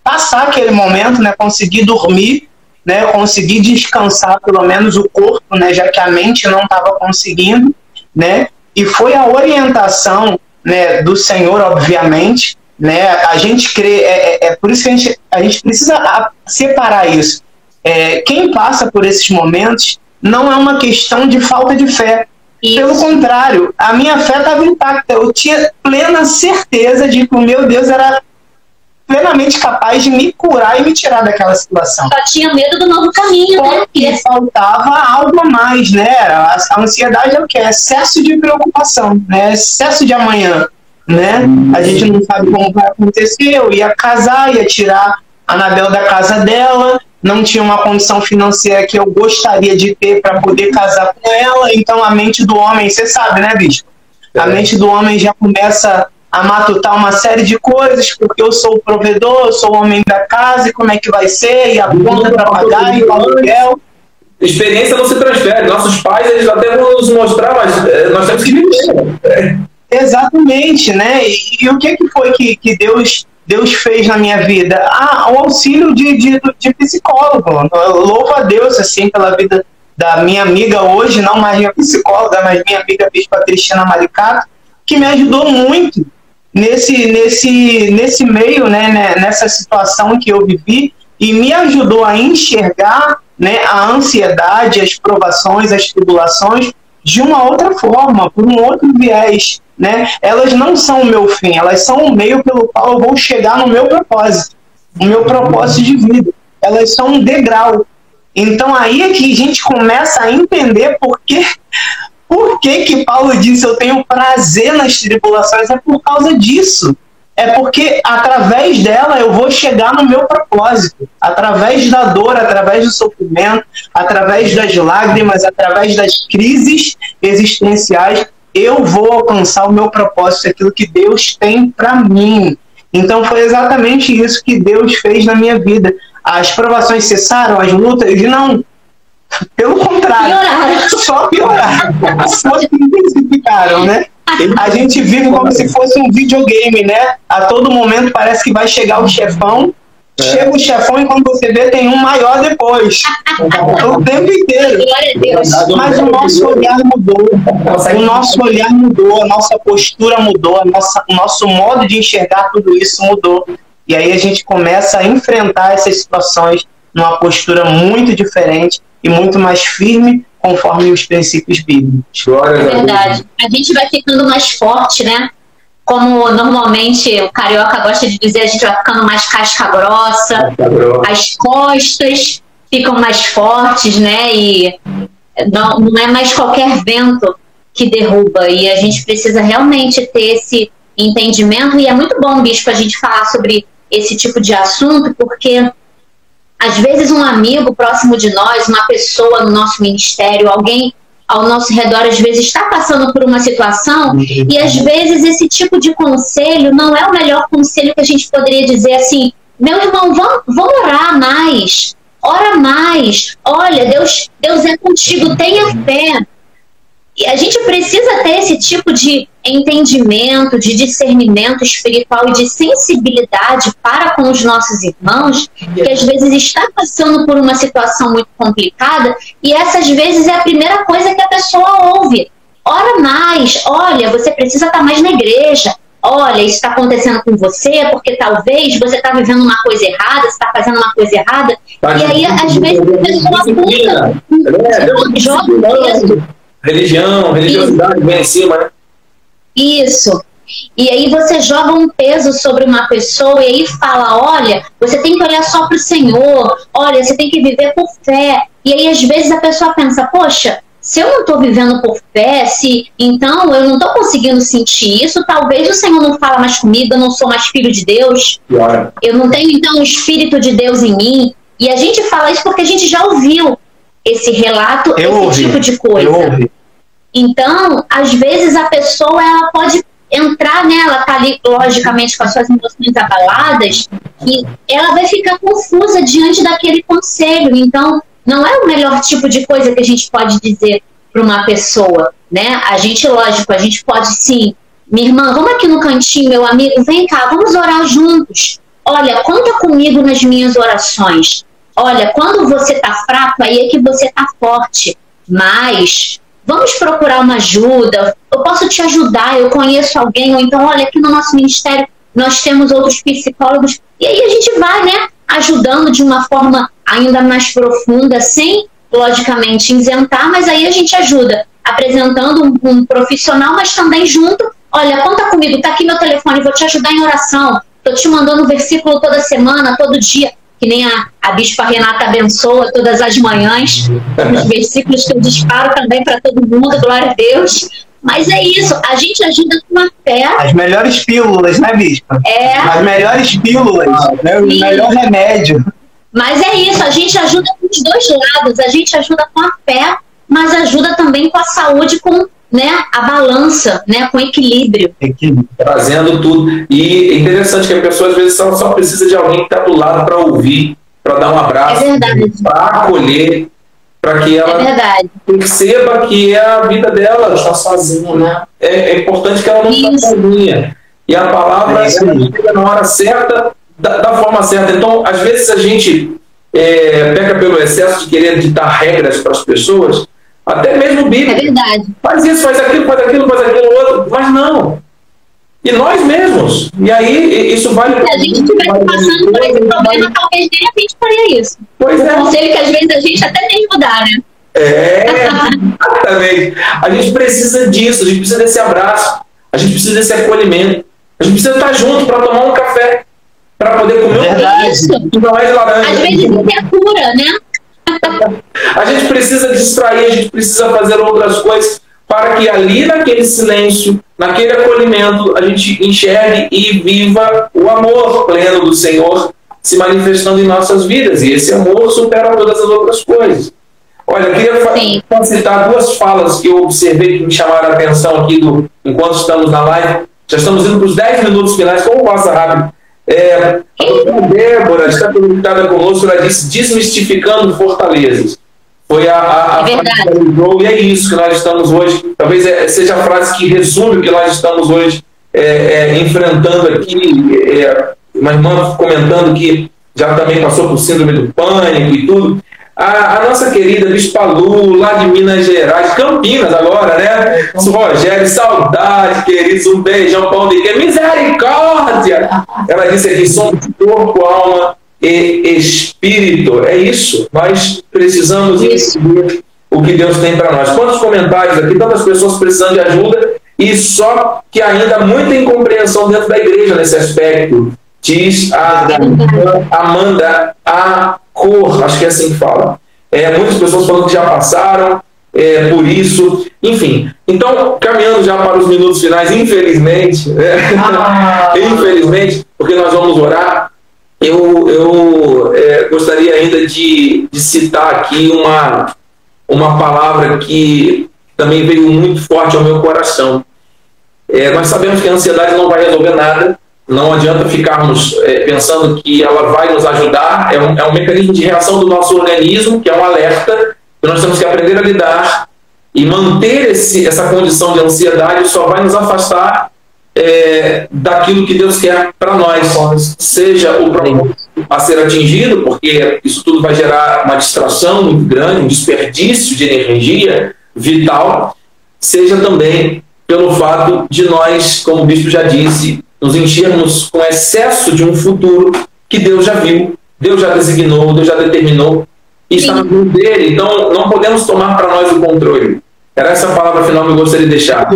passar aquele momento, né? Conseguir dormir, né? Conseguir descansar pelo menos o corpo, né? Já que a mente não estava conseguindo, né? E foi a orientação, né? Do Senhor, obviamente, né? A gente crê, é, é- é por isso que a gente, a gente precisa separar isso. É, quem passa por esses momentos não é uma questão de falta de fé, pelo Isso. contrário, a minha fé estava intacta. Eu tinha plena certeza de que o meu Deus era plenamente capaz de me curar e me tirar daquela situação. Só tinha medo do novo caminho, né? Só que faltava algo a mais, né? A, a ansiedade é o que? É excesso de preocupação, né? Excesso de amanhã, né? A gente não sabe como vai acontecer. Eu ia casar, ia tirar a Anabel da casa dela, não tinha uma condição financeira que eu gostaria de ter para poder casar com ela. Então a mente do homem, você sabe, né, bicho? A É. mente do homem já começa a matutar uma série de coisas, porque eu sou o provedor, eu sou o homem da casa, e como é que vai ser, e a conta para pagar, e o aluguel. Experiência não se transfere. Nossos pais, eles até vão nos mostrar, mas é, nós temos que viver. Exatamente, né? E, e o que, que foi que, que Deus, Deus fez na minha vida? Ah, o auxílio de, de, de psicólogo. Louvo a Deus, assim, pela vida da minha amiga hoje, não mais minha psicóloga, mas minha amiga Bispa Cristina Maricato, que me ajudou muito nesse, nesse, nesse meio, né, né, nessa situação que eu vivi, e me ajudou a enxergar né, a ansiedade, as provações, as tribulações de uma outra forma, por um outro viés. Né? Elas não são o meu fim, elas são o meio pelo qual eu vou chegar no meu propósito, o meu propósito de vida. Elas são um degrau. Então aí é que a gente começa a entender por que, Por que que Paulo disse eu tenho prazer nas tribulações? É por causa disso. É porque através dela eu vou chegar no meu propósito. Através da dor, através do sofrimento, através das lágrimas, através das crises existenciais, eu vou alcançar o meu propósito, aquilo que Deus tem para mim. Então foi exatamente isso que Deus fez na minha vida. As provações cessaram, as lutas não. Pelo contrário, pioraram. só pioraram, só se intensificaram, né? A gente vive como se fosse um videogame, né? A todo momento parece que vai chegar o chefão, é. chega o chefão e quando você vê tem um maior depois. o tempo inteiro. Mas o nosso olhar mudou. O nosso olhar mudou, a nossa postura mudou, a nossa, o nosso modo de enxergar tudo isso mudou. E aí a gente começa a enfrentar essas situações numa postura muito diferente e muito mais firme conforme os princípios bíblicos. É verdade. A gente vai ficando mais forte, né? Como normalmente o carioca gosta de dizer, a gente vai ficando mais casca grossa, as costas ficam mais fortes, né? E não, não é mais qualquer vento que derruba. E a gente precisa realmente ter esse entendimento. E é muito bom, Bispo, a gente falar sobre esse tipo de assunto, porque às vezes um amigo próximo de nós, uma pessoa no nosso ministério, alguém ao nosso redor às vezes está passando por uma situação e às vezes esse tipo de conselho não é o melhor conselho que a gente poderia dizer assim, meu irmão, vamos, vamos orar mais, ora mais, olha, Deus, Deus é contigo, tenha fé. E a gente precisa ter esse tipo de entendimento, de discernimento espiritual e de sensibilidade para com os nossos irmãos, que às vezes está passando por uma situação muito complicada, e essas vezes é a primeira coisa que a pessoa ouve. Ora mais, olha, você precisa estar mais na igreja. Olha, isso está acontecendo com você porque talvez você está vivendo uma coisa errada, você está fazendo uma coisa errada. e aí, às vezes, a pessoa apunta, joga isso Religião, religiosidade vem em cima, né? Isso. E aí você joga um peso sobre uma pessoa e aí fala, olha, você tem que olhar só para o Senhor, olha, você tem que viver por fé. E aí às vezes a pessoa pensa, poxa, se eu não estou vivendo por fé, se então eu não estou conseguindo sentir isso, talvez o Senhor não fala mais comigo, eu não sou mais filho de Deus, eu não tenho então o Espírito de Deus em mim. E a gente fala isso porque a gente já ouviu esse relato, eu esse ouvi. tipo de coisa. Então, às vezes a pessoa ela pode entrar nela, tá ali logicamente com as suas emoções abaladas, e ela vai ficar confusa diante daquele conselho. Então, não é o melhor tipo de coisa que a gente pode dizer para uma pessoa, né? A gente, lógico, a gente pode sim, minha irmã, vamos aqui no cantinho, meu amigo, vem cá, vamos orar juntos. Olha, conta comigo nas minhas orações. Olha, quando você tá fraco, aí é que você tá forte. Mas vamos procurar uma ajuda, eu posso te ajudar, eu conheço alguém, ou então, olha, aqui no nosso ministério nós temos outros psicólogos, e aí a gente vai, né, ajudando de uma forma ainda mais profunda, sem, logicamente, isentar, mas aí a gente ajuda, apresentando um, um profissional, mas também junto, olha, conta comigo, tá aqui meu telefone, vou te ajudar em oração, tô te mandando um versículo toda semana, todo dia, que nem a, a Bispa Renata abençoa todas as manhãs, os versículos que eu disparo também para todo mundo, glória a Deus. Mas é isso, a gente ajuda com a fé. As melhores pílulas, né, Bispa? É. As melhores pílulas, né? o melhor remédio. Mas é isso, a gente ajuda com os dois lados, a gente ajuda com a fé, mas ajuda também com a saúde, com né, a balança, né, com equilíbrio. equilíbrio. Trazendo tudo. E é interessante que a pessoa às vezes só, só precisa de alguém que está do lado para ouvir, para dar um abraço, é para acolher, para que ela é perceba que é a vida dela. Ela está sozinha, né? É, é, importante que ela não está sozinha. E a palavra é chega na hora certa, da, da, forma certa. Então, às vezes a gente é, peca pelo excesso de querer ditar regras para as pessoas, até mesmo Bíblia. É verdade. Faz isso, faz aquilo, faz aquilo, faz aquilo outro. Mas não. E nós mesmos. E aí, isso vale. Se a gente estivesse passando por esse problema, talvez nem a gente faria isso. Pois é. Um conselho que às vezes a gente até tem que mudar, né? É, exatamente. A gente precisa disso, a gente precisa desse abraço, a gente precisa desse acolhimento, a gente precisa estar junto para tomar um café, para poder comer um é laranja. Às vezes isso é cura, né? A gente precisa distrair, a gente precisa fazer outras coisas, para que ali naquele silêncio, naquele acolhimento, a gente enxergue e viva o amor pleno do Senhor se manifestando em nossas vidas. E esse amor supera todas as outras coisas. Olha, eu queria citar duas falas que eu observei que me chamaram a atenção aqui do, enquanto estamos na live. Já estamos indo para os 10 minutos finais, como passa rápido. É, a Débora está conectada conosco, ela disse desmistificando fortalezas. Foi a, a, a é frase e é isso que nós estamos hoje. Talvez é, seja a frase que resume o que nós estamos hoje é, é enfrentando aqui. É, uma irmã comentando que já também passou por síndrome do pânico e tudo. A, a, nossa querida Bispa Lu, lá de Minas Gerais, Campinas agora, né? Rogério, saudade, queridos, um beijão, pão de queijo, misericórdia! Ela disse aqui, somos corpo, alma e espírito. É isso, nós precisamos entender o que Deus tem para nós. Quantos comentários aqui, tantas pessoas precisando de ajuda e só que ainda muita incompreensão dentro da igreja nesse aspecto. Diz a Amanda a cor, acho que é assim que fala. É, muitas pessoas falando que já passaram é, por isso, enfim. Então, caminhando já para os minutos finais, infelizmente, né? ah. infelizmente, porque nós vamos orar, eu, eu é, gostaria ainda de, de citar aqui uma, uma palavra que também veio muito forte ao meu coração. É, nós sabemos que a ansiedade não vai resolver nada, não adianta ficarmos é, pensando que ela vai nos ajudar, é um, é um mecanismo de reação do nosso organismo, que é um alerta, que nós temos que aprender a lidar. E manter esse, essa condição de ansiedade só vai nos afastar é, daquilo que Deus quer para nós, seja o propósito a ser atingido, porque isso tudo vai gerar uma distração muito grande, um desperdício de energia vital, seja também pelo fato de nós, como o bispo já disse, nos enchermos com excesso de um futuro que Deus já viu, Deus já designou, Deus já determinou e está na mão dele. Então, não podemos tomar para nós o controle. Era essa palavra final que eu gostaria de deixar.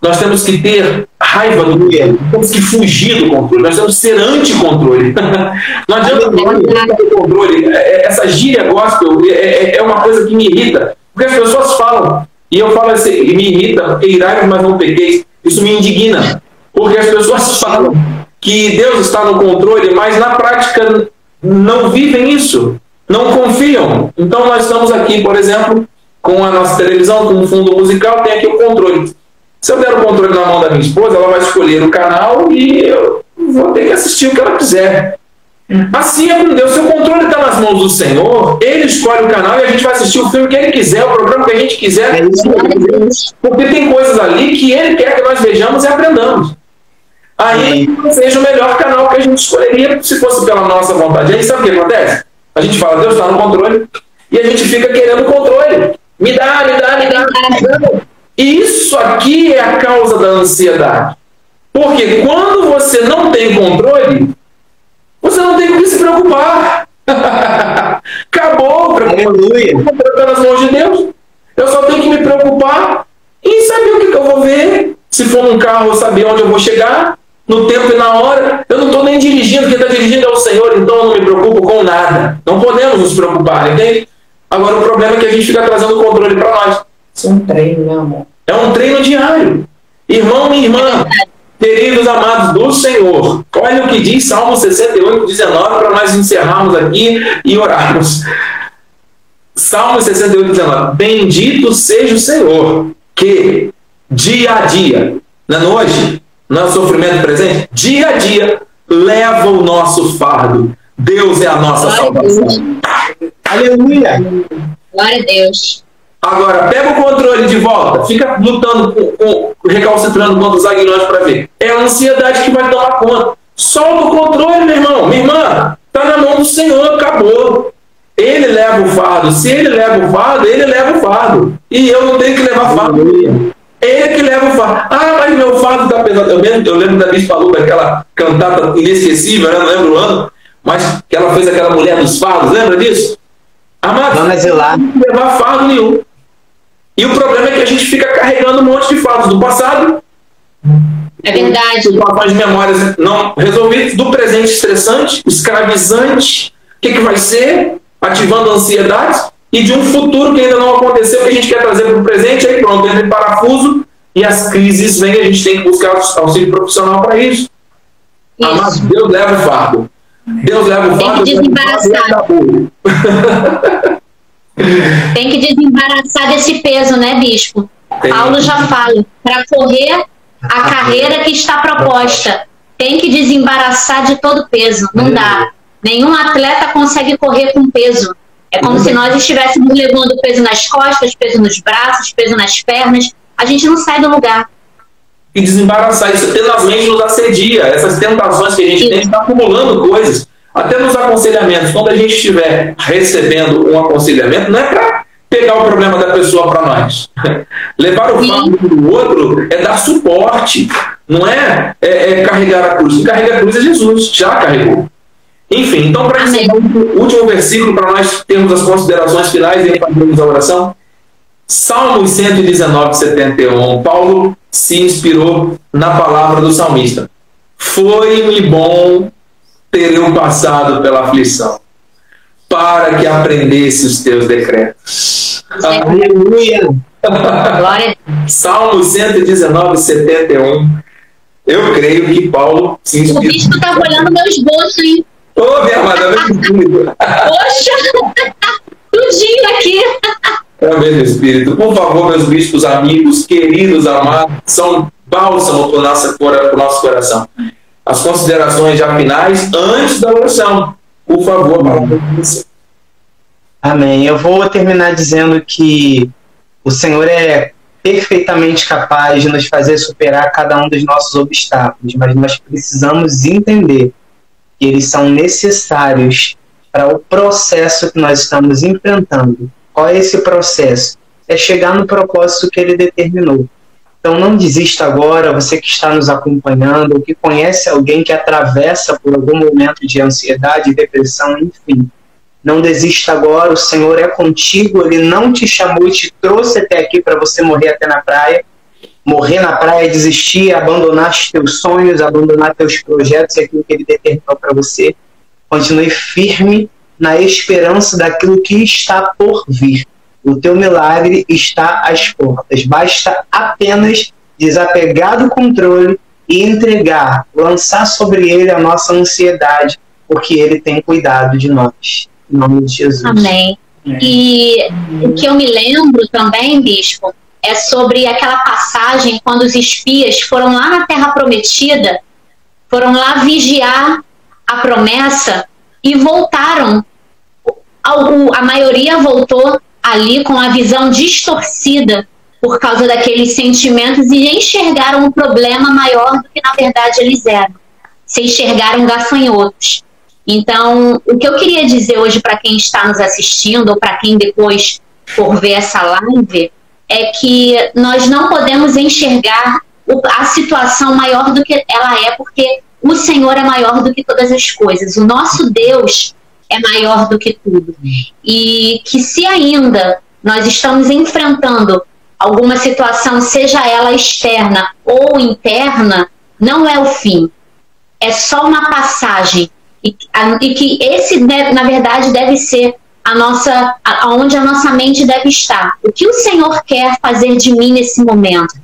Nós temos que ter raiva do controle, temos que fugir do controle, nós temos que ser anti-controle. não adianta falar de controle. É, é, essa gíria gospel é, é uma coisa que me irrita, porque as pessoas falam, e eu falo assim, me irrita, porque irai, mas não peguei. Isso me indigna. Porque as pessoas falam que Deus está no controle, mas na prática não vivem isso, não confiam. Então nós estamos aqui, por exemplo, com a nossa televisão, com o fundo musical, tem aqui o controle. Se eu der o controle na mão da minha esposa, ela vai escolher o canal e eu vou ter que assistir o que ela quiser. Assim é com Deus. Se o controle está nas mãos do Senhor, Ele escolhe o canal e a gente vai assistir o filme que Ele quiser, o programa que a gente quiser. Porque tem coisas ali que Ele quer que nós vejamos e aprendamos aí não seja o melhor canal que a gente escolheria se fosse pela nossa vontade. Aí sabe o que acontece? A gente fala, Deus está no controle, e a gente fica querendo controle. Me dá, me dá, me dá. E isso aqui é a causa da ansiedade. Porque quando você não tem controle, você não tem com que se preocupar. Acabou. Preocupação nas mãos de Deus. Eu só tenho que me preocupar em saber o que, que eu vou ver. Se for um carro, saber onde eu vou chegar no tempo e na hora. Eu não estou nem dirigindo, quem está dirigindo é o Senhor, então eu não me preocupo com nada. Não podemos nos preocupar, entende? Agora o problema é que a gente fica trazendo o controle para nós. Isso é um treino, meu amor. É um treino diário. Irmão e irmã, queridos amados do Senhor, olha o que diz Salmo 68, 19, para nós encerrarmos aqui e orarmos. Salmo 68, 19. Bendito seja o Senhor, que dia a dia, na noite, não é sofrimento presente? Dia a dia leva o nosso fardo. Deus é a nossa Glória salvação. Aleluia! Glória a Deus. Agora, pega o controle de volta, fica lutando, com, com, recalcitrando contra os aguilhões para ver. É a ansiedade que vai tomar conta. Solta o controle, meu irmão, minha irmã. Está na mão do Senhor, acabou. Ele leva o fardo. Se ele leva o fardo, ele leva o fardo. E eu não tenho que levar fardo. Ele que leva o fardo. Ah, mas meu fardo está pesado. Eu, mesmo, eu lembro da Miss Falou, aquela cantata inesquecível, né? não lembro o ano, mas que ela fez aquela mulher dos fardos, lembra disso? Amado, não levar fardo nenhum. E o problema é que a gente fica carregando um monte de fardos do passado. É verdade. Situações de memórias não resolvidas, do presente estressante, escravizante. O que, que vai ser? Ativando ansiedades. E de um futuro que ainda não aconteceu, que a gente quer trazer para o presente, aí pronto, entra em parafuso e as crises vêm, a gente tem que buscar auxílio profissional para isso. isso. Deus leva o fardo. Deus leva o fardo. Tem que desembaraçar. tem que desembaraçar desse peso, né, bispo? Tem. Paulo já fala, para correr a carreira que está proposta, tem que desembaraçar de todo peso. Não dá. Nenhum atleta consegue correr com peso. É como se nós estivéssemos levando peso nas costas, peso nos braços, peso nas pernas. A gente não sai do lugar. E desembaraçar isso tenazmente nos assedia. Essas tentações que a gente isso. tem está acumulando coisas. Até nos aconselhamentos. Quando a gente estiver recebendo um aconselhamento, não é para pegar o problema da pessoa para nós. Levar o fardo do outro é dar suporte. Não é, é, é carregar a cruz. Quem carrega a cruz é Jesus. Já carregou. Enfim, então, para o último versículo, para nós termos as considerações finais e fazermos a oração. Salmos 119, 71. Paulo se inspirou na palavra do salmista. Foi-me bom ter eu passado pela aflição, para que aprendesse os teus decretos. Aleluia! Salmo 119, 71. Eu creio que Paulo se inspirou. O bicho estava olhando meu esboço, hein? Ô, minha amada, Poxa! Tudinho aqui! É o mesmo Espírito. Por favor, meus bispos, amigos, queridos, amados, são bálsamo para o nosso, para o nosso coração. As considerações já finais antes da oração. Por favor, palavra Amém. Eu vou terminar dizendo que o Senhor é perfeitamente capaz de nos fazer superar cada um dos nossos obstáculos, mas nós precisamos entender que eles são necessários para o processo que nós estamos enfrentando. Qual é esse processo? É chegar no propósito que ele determinou. Então não desista agora, você que está nos acompanhando, ou que conhece alguém que atravessa por algum momento de ansiedade, depressão, enfim. Não desista agora, o Senhor é contigo, ele não te chamou e te trouxe até aqui para você morrer até na praia morrer na praia, desistir, abandonar teus sonhos, abandonar teus projetos e aquilo que ele determinou para você. Continue firme na esperança daquilo que está por vir. O teu milagre está às portas. Basta apenas desapegar do controle e entregar, lançar sobre ele a nossa ansiedade, porque ele tem cuidado de nós. Em nome de Jesus. Amém. É. E o que eu me lembro também, bispo, é sobre aquela passagem quando os espias foram lá na Terra Prometida, foram lá vigiar a promessa e voltaram. A maioria voltou ali com a visão distorcida por causa daqueles sentimentos e enxergaram um problema maior do que na verdade eles eram. Se enxergaram gafanhotos. Então, o que eu queria dizer hoje para quem está nos assistindo ou para quem depois for ver essa live é que nós não podemos enxergar a situação maior do que ela é, porque o Senhor é maior do que todas as coisas. O nosso Deus é maior do que tudo. E que se ainda nós estamos enfrentando alguma situação, seja ela externa ou interna, não é o fim. É só uma passagem. E, e que esse, na verdade, deve ser a nossa, aonde a nossa mente deve estar. O que o Senhor quer fazer de mim nesse momento?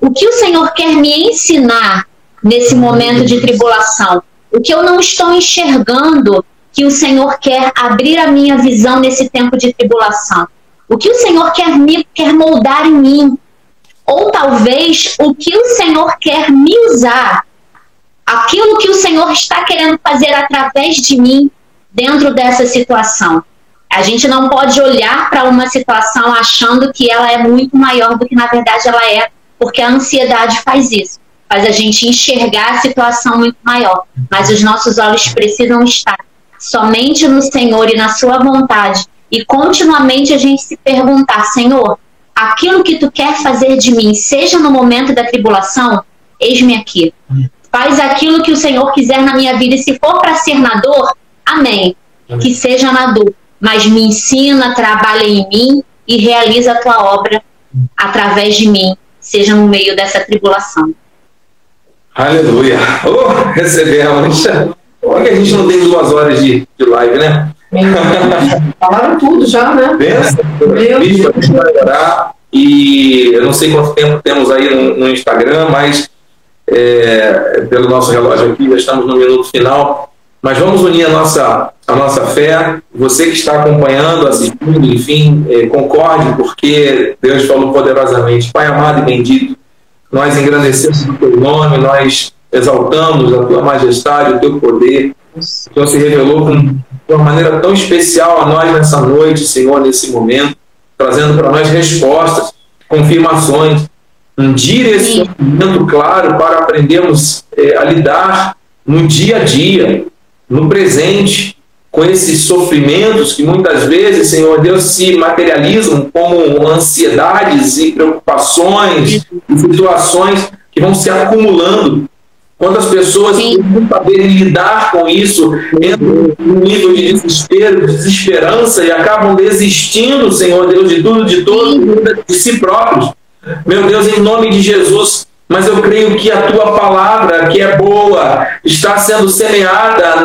O que o Senhor quer me ensinar nesse momento de tribulação? O que eu não estou enxergando que o Senhor quer abrir a minha visão nesse tempo de tribulação? O que o Senhor quer me quer moldar em mim? Ou talvez o que o Senhor quer me usar? Aquilo que o Senhor está querendo fazer através de mim dentro dessa situação. A gente não pode olhar para uma situação achando que ela é muito maior do que na verdade ela é, porque a ansiedade faz isso, faz a gente enxergar a situação muito maior. Mas os nossos olhos precisam estar somente no Senhor e na Sua vontade, e continuamente a gente se perguntar: Senhor, aquilo que tu quer fazer de mim, seja no momento da tribulação, eis-me aqui. Faz aquilo que o Senhor quiser na minha vida, e se for para ser na dor, amém. amém. Que seja na dor mas me ensina, trabalha em mim e realiza a tua obra através de mim, seja no meio dessa tribulação. Aleluia! Oh, recebemos! Olha que a gente não tem duas horas de, de live, né? Falaram tudo já, né? Benção. Bispo, a gente vai orar. E eu não sei quanto tempo temos aí no, no Instagram, mas é, pelo nosso relógio aqui, já estamos no minuto final. Mas vamos unir a nossa, a nossa fé. Você que está acompanhando, assistindo, enfim, é, concorde, porque Deus falou poderosamente. Pai amado e bendito, nós engrandecemos o teu nome, nós exaltamos a tua majestade, o teu poder. O Senhor se revelou de uma maneira tão especial a nós nessa noite, Senhor, nesse momento, trazendo para nós respostas, confirmações, um direcionamento claro para aprendermos é, a lidar no dia a dia, no presente, com esses sofrimentos que muitas vezes, Senhor Deus, se materializam como ansiedades e preocupações e situações que vão se acumulando. Quando as pessoas não saberem lidar com isso, entram num nível de desespero, de desesperança e acabam desistindo, Senhor Deus, de tudo, de todos, de si próprios. Meu Deus, em nome de Jesus, mas eu creio que a tua palavra, que é boa, está sendo semeada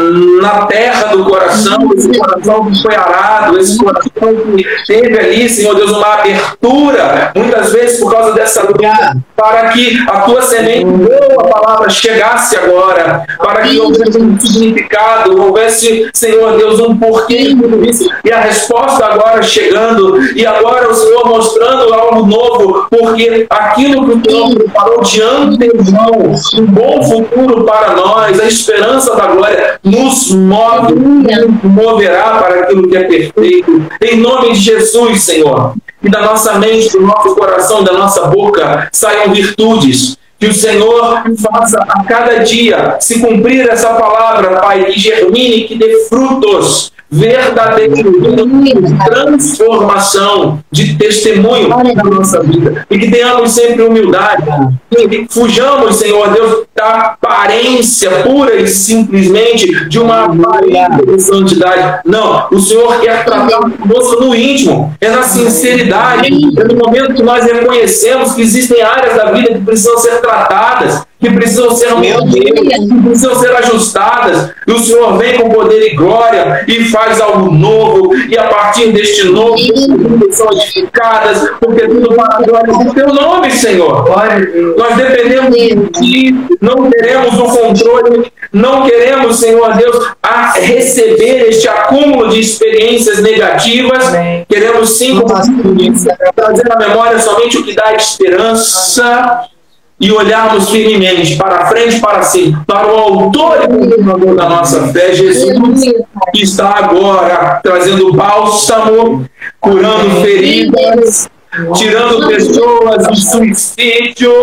na terra do coração, esse coração que foi arado, esse coração que teve ali, Senhor Deus, uma abertura, muitas vezes por causa dessa luta, para que a tua semente, boa palavra, chegasse agora, para que houvesse um significado, houvesse, Senhor Deus, um porquê de tudo isso, e a resposta agora chegando, e agora o Senhor mostrando algo novo, porque aquilo que o Senhor preparou de antemão, um bom futuro para nós, a esperança da glória nos move, nos moverá para aquilo que é perfeito. Em nome de Jesus, Senhor. E da nossa mente, do nosso coração, da nossa boca saiam virtudes. Que o Senhor faça a cada dia se cumprir essa palavra, Pai, que germine, que dê frutos verdadeira transformação de testemunho na nossa vida. E que tenhamos sempre humildade. E fujamos, Senhor Deus, da aparência pura e simplesmente de uma aparência de santidade. Não, o Senhor quer tratar conosco no íntimo, é na sinceridade, é no momento que nós reconhecemos que existem áreas da vida que precisam ser tratadas que precisam ser que precisam ser ajustadas. E o Senhor vem com poder e glória e faz algo novo. E a partir deste novo, são edificadas, porque tudo para a glória do teu nome, Senhor. Nós dependemos de ti, não queremos o controle, não queremos, Senhor Deus, a receber este acúmulo de experiências negativas. Queremos sim, trazer na memória somente o que dá esperança e olharmos firmemente para frente, para cima, para o autor e consumador da nossa fé, Jesus, que está agora trazendo bálsamo, curando feridas, tirando pessoas do suicídio,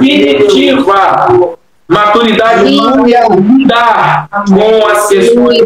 definitiva Maturidade lidar com as questões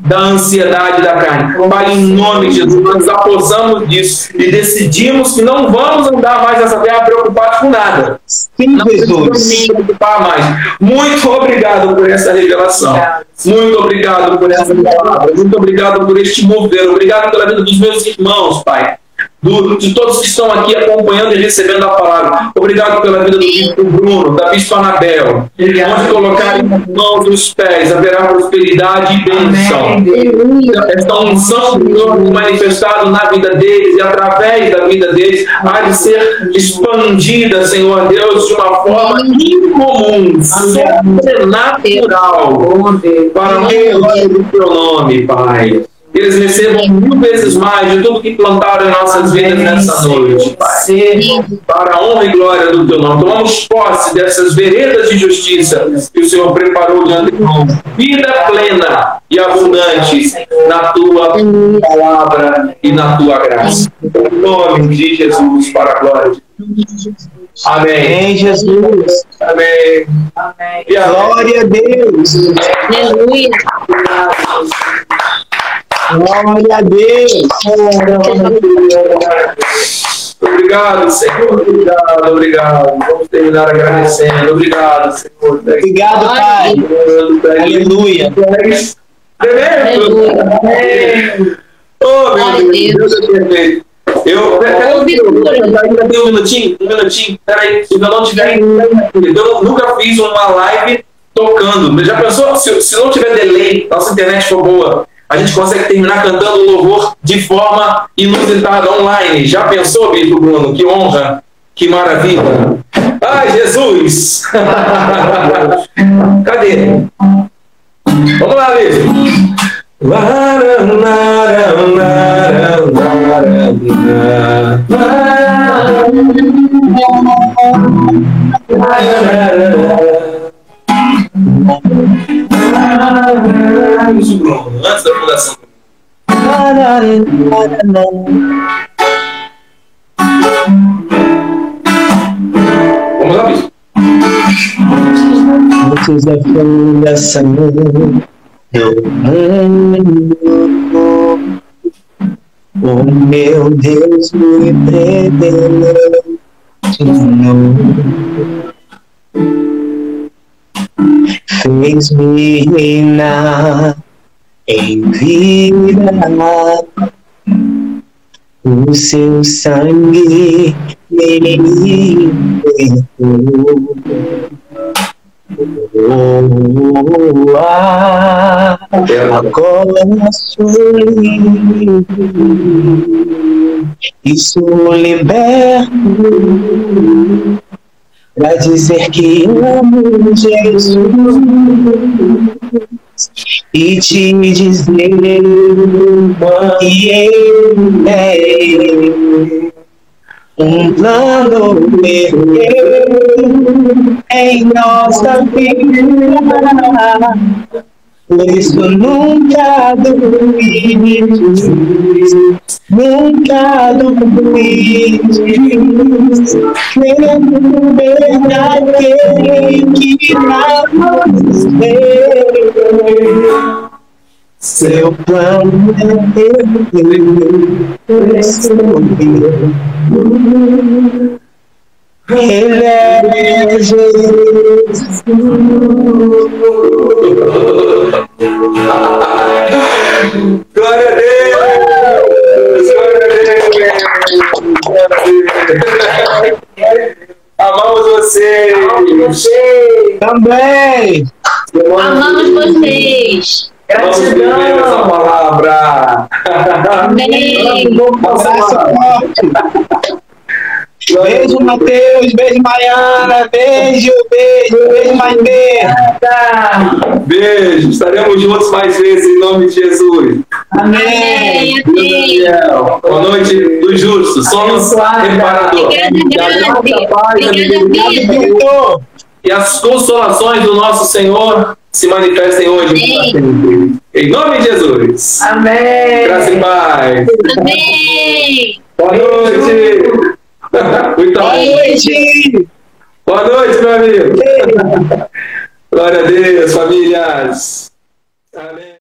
da ansiedade da carne. Pai, em nome de Jesus, nós apossamos disso e decidimos que não vamos andar mais nessa terra preocupados com nada. Sim, não Jesus. preocupar mais. Muito obrigado por essa revelação. Muito obrigado por essa palavra. Muito obrigado por este mover. Obrigado pela vida dos meus irmãos, Pai do, de todos que estão aqui acompanhando e recebendo a palavra. Obrigado pela vida do bispo Bruno, da bispa Anabel. Onde colocar em mãos dos pés haverá prosperidade e bênção. Esta unção do Senhor manifestado na vida deles e através da vida deles há de ser expandida, Senhor Deus, de uma forma incomum, sobrenatural, para o teu nome, Pai eles recebam mil vezes mais de tudo que plantaram em nossas vidas nessa noite, Pai. Para a honra e glória do Teu nome. Tomamos posse dessas veredas de justiça que o Senhor preparou de antemão. Vida plena e abundante na Tua palavra e na Tua graça. Em nome de Jesus, para a glória de Deus. Amém. Amém, Jesus. Amém. Amém. E a glória a Deus. Aleluia. Glória a Deus. Obrigado, Senhor. Obrigado, obrigado. Vamos terminar agradecendo. Obrigado, Senhor. Obrigado, Pai. Aleluia. Aleluia. Oh, meu Deus. Deus é perfeito. Eu, ainda tem um minutinho, um minutinho, peraí, se eu não tiver, eu nunca fiz uma live tocando. Já pensou? Se, se não tiver delay, nossa internet for boa, a gente consegue terminar cantando o louvor de forma inusitada, online. Já pensou, Bito Bruno? Que honra, que maravilha. Ai, Jesus! Cadê? Vamos lá, Bito. Lara, lara, lara, lara, Isso, Bruno, antes da fundação. Vamos lá, Bispo. Antes da fundação do mundo, o meu Deus me predestinou. Fez-me reinar em vida, o seu sangue me libertou. Oh, ah, agora sou livre. E sou liberto para dizer que amo Jesus e te dizer Ele é um plano perfeito em nossa vida. Por isso nunca duvides, nunca duvides, crendo verdadeiro que vamos ver. Seu plano é perfeito. Ele é Jesus. Glória a Deus! Glória a Deus! Amamos vocês! Também. Amamos vocês. Vamos viver essa Gratidão. palavra! Amém. Abraço forte. Beijo, Matheus. Beijo, Mariana. Beijo, beijo, beijo, Maimê. Beijo! Estaremos juntos mais vezes em nome de Jesus! Amém. Amém. Boa noite do justo, somos reparador. Obrigada, Grazi. Obrigada. E as consolações do nosso Senhor se manifestem hoje. Amém. Em nome de Jesus. Amém. Graça e paz. Amém. Boa noite. Muito Boa bom. noite. Boa noite, meu amigo. Glória a Deus, famílias. Amém.